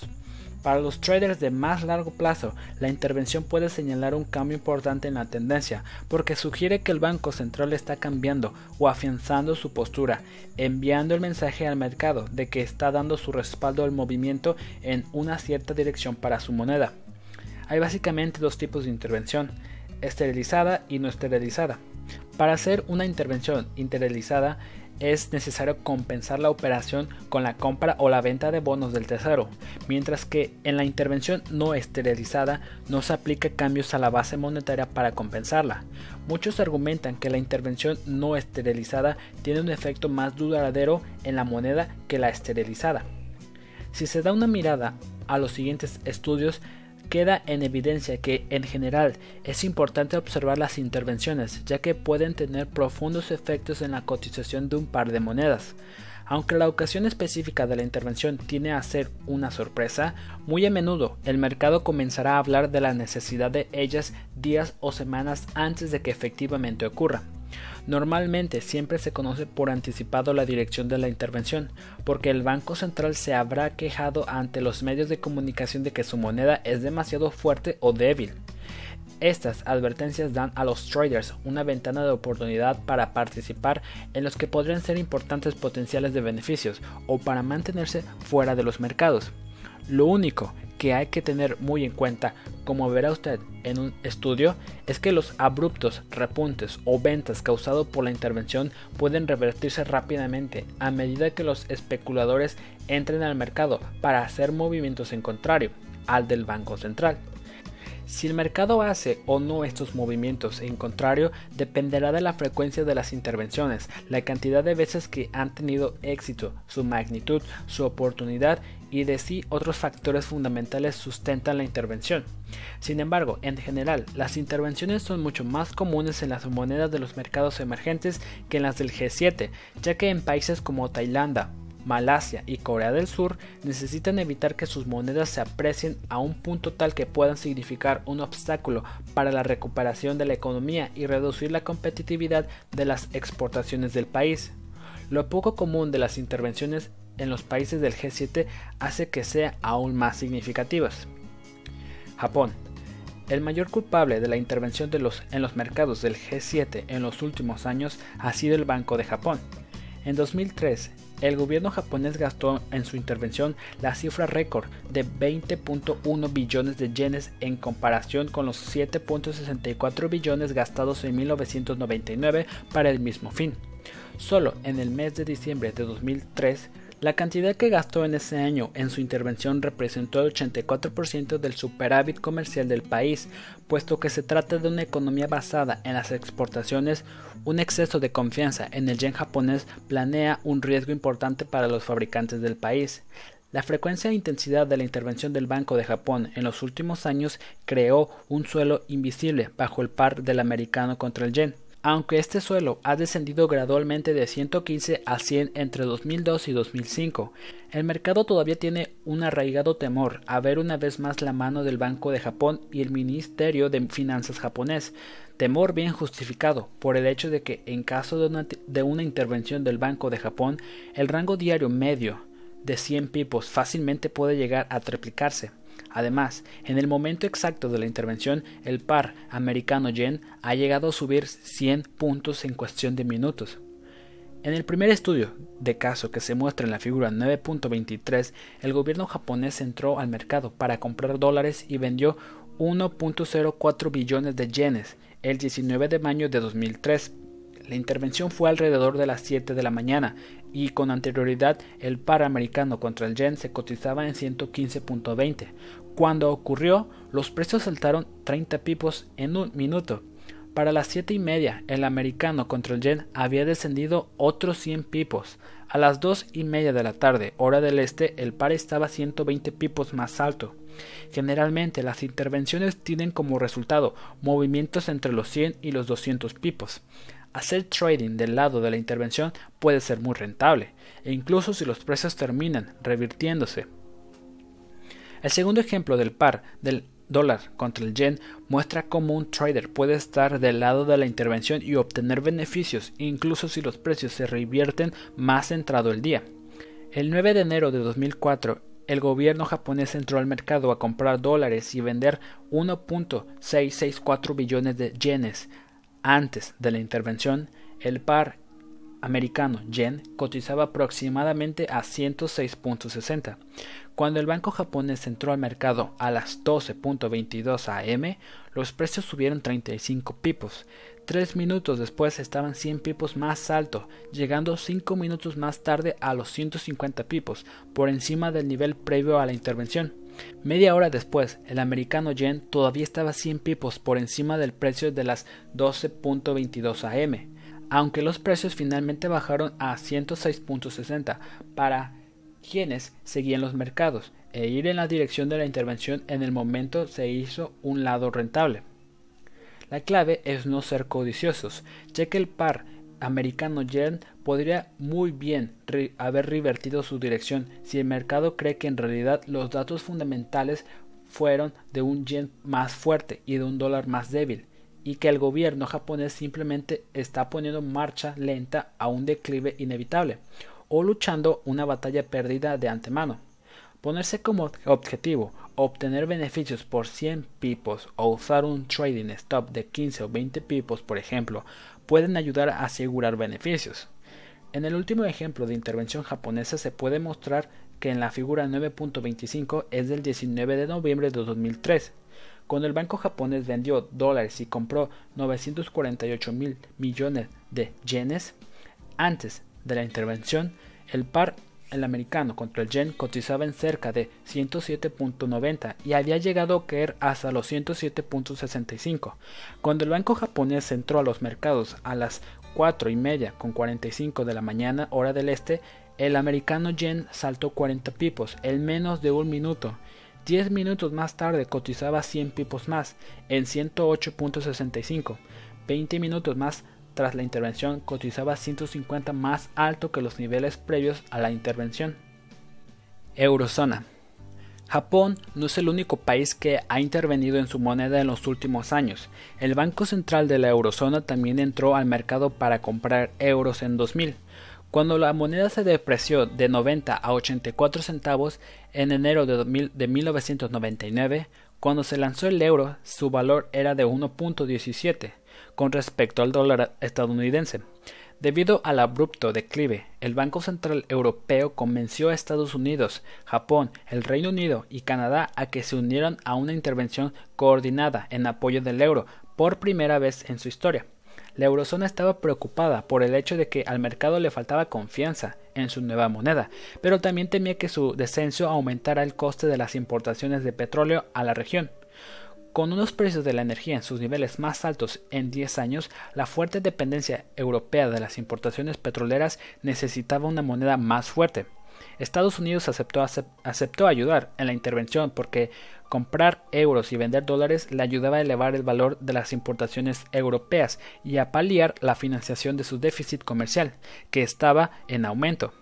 Para los traders de más largo plazo, la intervención puede señalar un cambio importante en la tendencia, porque sugiere que el Banco Central está cambiando o afianzando su postura, enviando el mensaje al mercado de que está dando su respaldo al movimiento en una cierta dirección para su moneda. Hay básicamente dos tipos de intervención, esterilizada y no esterilizada. Para hacer una intervención esterilizada es necesario compensar la operación con la compra o la venta de bonos del tesoro, mientras que en la intervención no esterilizada no se aplica cambios a la base monetaria para compensarla. Muchos argumentan que la intervención no esterilizada tiene un efecto más duradero en la moneda que la esterilizada. Si se da una mirada a los siguientes estudios, queda en evidencia que, en general, es importante observar las intervenciones, ya que pueden tener profundos efectos en la cotización de un par de monedas. Aunque la ocasión específica de la intervención tiene a ser una sorpresa, muy a menudo el mercado comenzará a hablar de la necesidad de ellas días o semanas antes de que efectivamente ocurra. Normalmente siempre se conoce por anticipado la dirección de la intervención, porque el Banco Central se habrá quejado ante los medios de comunicación de que su moneda es demasiado fuerte o débil. Estas advertencias dan a los traders una ventana de oportunidad para participar en los que podrían ser importantes potenciales de beneficios o para mantenerse fuera de los mercados. Lo único que hay que tener muy en cuenta, como verá usted en un estudio, es que los abruptos repuntes o ventas causados por la intervención pueden revertirse rápidamente a medida que los especuladores entren al mercado para hacer movimientos en contrario al del Banco Central. Si el mercado hace o no estos movimientos en contrario dependerá de la frecuencia de las intervenciones, la cantidad de veces que han tenido éxito, su magnitud, su oportunidad y de si otros factores fundamentales sustentan la intervención. Sin embargo, en general, las intervenciones son mucho más comunes en las monedas de los mercados emergentes que en las del G7, ya que en países como Tailandia, Malasia y Corea del Sur necesitan evitar que sus monedas se aprecien a un punto tal que puedan significar un obstáculo para la recuperación de la economía y reducir la competitividad de las exportaciones del país. Lo poco común de las intervenciones en los países del G7 hace que sean aún más significativas. Japón. El mayor culpable de la intervención de los, en los mercados del G7 en los últimos años ha sido el Banco de Japón. En 2003, el gobierno japonés gastó en su intervención la cifra récord de 20.1 billones de yenes en comparación con los 7.64 billones gastados en 1999 para el mismo fin. Solo en el mes de diciembre de 2003 la cantidad que gastó en ese año en su intervención representó el 84% del superávit comercial del país, puesto que se trata de una economía basada en las exportaciones, un exceso de confianza en el yen japonés planea un riesgo importante para los fabricantes del país. La frecuencia e intensidad de la intervención del Banco de Japón en los últimos años creó un suelo invisible bajo el par del americano contra el yen aunque este suelo ha descendido gradualmente de 115 a 100 entre 2002 y 2005. El mercado todavía tiene un arraigado temor a ver una vez más la mano del Banco de Japón y el Ministerio de Finanzas japonés, temor bien justificado por el hecho de que en caso de una, intervención del Banco de Japón, el rango diario medio de 100 pipos fácilmente puede llegar a triplicarse. Además, en el momento exacto de la intervención, el par americano-yen ha llegado a subir 100 puntos en cuestión de minutos. En el primer estudio de caso que se muestra en la figura 9.23, el gobierno japonés entró al mercado para comprar dólares y vendió 1.04 billones de yenes el 19 de mayo de 2003 la intervención fue alrededor de las 7 de la mañana y con anterioridad el par americano contra el yen se cotizaba en 115.20. Cuando ocurrió, los precios saltaron 30 pipos en un minuto. Para las 7 y media, el americano contra el yen había descendido otros 100 pipos. A las 2 y media de la tarde, hora del este, el par estaba 120 pipos más alto. Generalmente las intervenciones tienen como resultado movimientos entre los 100 y los 200 pipos. Hacer trading del lado de la intervención puede ser muy rentable, e incluso si los precios terminan revirtiéndose. El segundo ejemplo del par del dólar contra el yen muestra cómo un trader puede estar del lado de la intervención y obtener beneficios incluso si los precios se revierten más entrado el día. El 9 de enero de 2004, el gobierno japonés entró al mercado a comprar dólares y vender 1.664 billones de yenes antes de la intervención, el par americano yen cotizaba aproximadamente a 106.60. Cuando el banco japonés entró al mercado a las 12.22 am, los precios subieron 35 pipos. Tres minutos después estaban 100 pipos más alto, llegando 5 minutos más tarde a los 150 pipos, por encima del nivel previo a la intervención. Media hora después, el americano yen todavía estaba 100 pipos por encima del precio de las 12.22 am, aunque los precios finalmente bajaron a 106.60 para quienes seguían los mercados, e ir en la dirección de la intervención en el momento se hizo un lado rentable. La clave es no ser codiciosos, ya que el par americano yen podría muy bien haber revertido su dirección si el mercado cree que en realidad los datos fundamentales fueron de un yen más fuerte y de un dólar más débil, y que el gobierno japonés simplemente está poniendo marcha lenta a un declive inevitable, o luchando una batalla perdida de antemano. Ponerse como objetivo obtener beneficios por 100 pipos o usar un trading stop de 15 o 20 pipos, por ejemplo, pueden ayudar a asegurar beneficios. En el último ejemplo de intervención japonesa se puede mostrar que en la figura 9.25 es del 19 de noviembre de 2003, cuando el banco japonés vendió dólares y compró 948 mil millones de yenes. Antes de la intervención, el par el americano contra el yen cotizaba en cerca de 107.90 y había llegado a caer hasta los 107.65. Cuando el banco japonés entró a los mercados a las 4 y media con 45 de la mañana hora del este, el americano yen saltó 40 pipos en menos de un minuto. 10 minutos más tarde cotizaba 100 pipos más en 108.65. 20 minutos más tras la intervención cotizaba 150 más alto que los niveles previos a la intervención. Eurozona. Japón no es el único país que ha intervenido en su moneda en los últimos años. El Banco Central de la Eurozona también entró al mercado para comprar euros en 2000. Cuando la moneda se depreció de 90 a 84 centavos en enero de, de 1999, cuando se lanzó el euro, su valor era de 1.17 con respecto al dólar estadounidense. Debido al abrupto declive, el Banco Central Europeo convenció a Estados Unidos, Japón, el Reino Unido y Canadá a que se unieran a una intervención coordinada en apoyo del euro por primera vez en su historia. La eurozona estaba preocupada por el hecho de que al mercado le faltaba confianza en su nueva moneda, pero también temía que su descenso aumentara el coste de las importaciones de petróleo a la región. Con unos precios de la energía en sus niveles más altos en 10 años, la fuerte dependencia europea de las importaciones petroleras necesitaba una moneda más fuerte. Estados Unidos aceptó, aceptó, ayudar en la intervención porque comprar euros y vender dólares le ayudaba a elevar el valor de las importaciones europeas y a paliar la financiación de su déficit comercial, que estaba en aumento.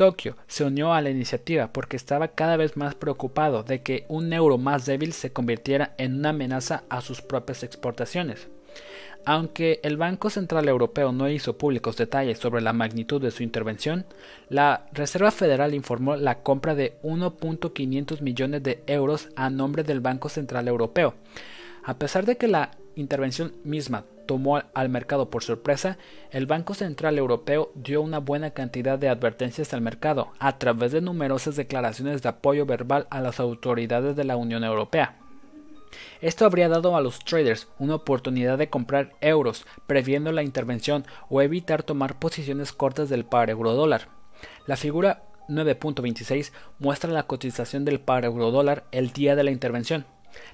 Tokio se unió a la iniciativa porque estaba cada vez más preocupado de que un euro más débil se convirtiera en una amenaza a sus propias exportaciones. Aunque el Banco Central Europeo no hizo públicos detalles sobre la magnitud de su intervención, la Reserva Federal informó la compra de 1.500 millones de euros a nombre del Banco Central Europeo. A pesar de que la intervención misma tomó al mercado por sorpresa, el Banco Central Europeo dio una buena cantidad de advertencias al mercado a través de numerosas declaraciones de apoyo verbal a las autoridades de la Unión Europea. Esto habría dado a los traders una oportunidad de comprar euros previendo la intervención o evitar tomar posiciones cortas del par euro-dólar. La figura 9.26 muestra la cotización del par euro-dólar el día de la intervención.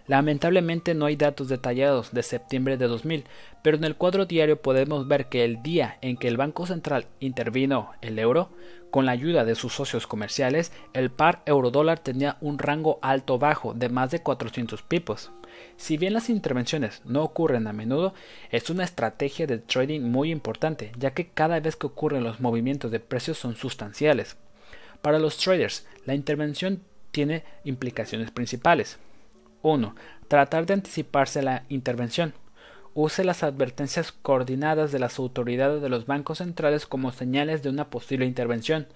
Lamentablemente no hay datos detallados de septiembre de 2000, pero en el cuadro diario podemos ver que el día en que el Banco Central intervino el euro, con la ayuda de sus socios comerciales, el par euro-dólar tenía un rango alto-bajo de más de 400 pipos. Si bien las intervenciones no ocurren a menudo, es una estrategia de trading muy importante, ya que cada vez que ocurren los movimientos de precios son sustanciales. Para los traders, la intervención tiene implicaciones principales. 1. Tratar de anticiparse la intervención. Use las advertencias coordinadas de las autoridades de los bancos centrales como señales de una posible intervención.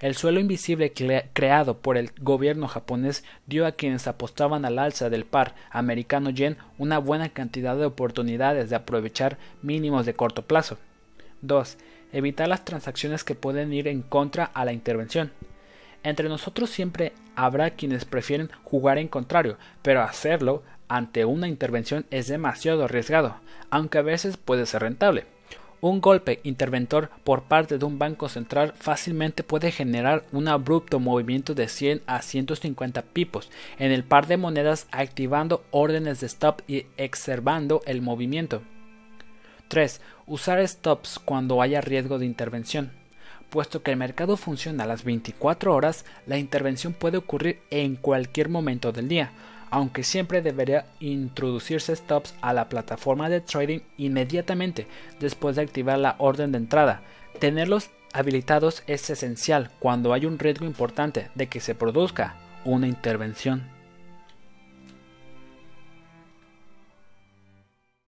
El suelo invisible creado por el gobierno japonés dio a quienes apostaban al alza del par americano-yen una buena cantidad de oportunidades de aprovechar mínimos de corto plazo. 2. Evitar las transacciones que pueden ir en contra a la intervención. Entre nosotros siempre habrá quienes prefieren jugar en contrario, pero hacerlo ante una intervención es demasiado arriesgado, aunque a veces puede ser rentable. Un golpe interventor por parte de un banco central fácilmente puede generar un abrupto movimiento de 100 a 150 pipos en el par de monedas activando órdenes de stop y exacerbando el movimiento. 3. Usar stops cuando haya riesgo de intervención. Puesto que el mercado funciona a las 24 horas, la intervención puede ocurrir en cualquier momento del día, aunque siempre debería introducirse stops a la plataforma de trading inmediatamente después de activar la orden de entrada. Tenerlos habilitados es esencial cuando hay un riesgo importante de que se produzca una intervención.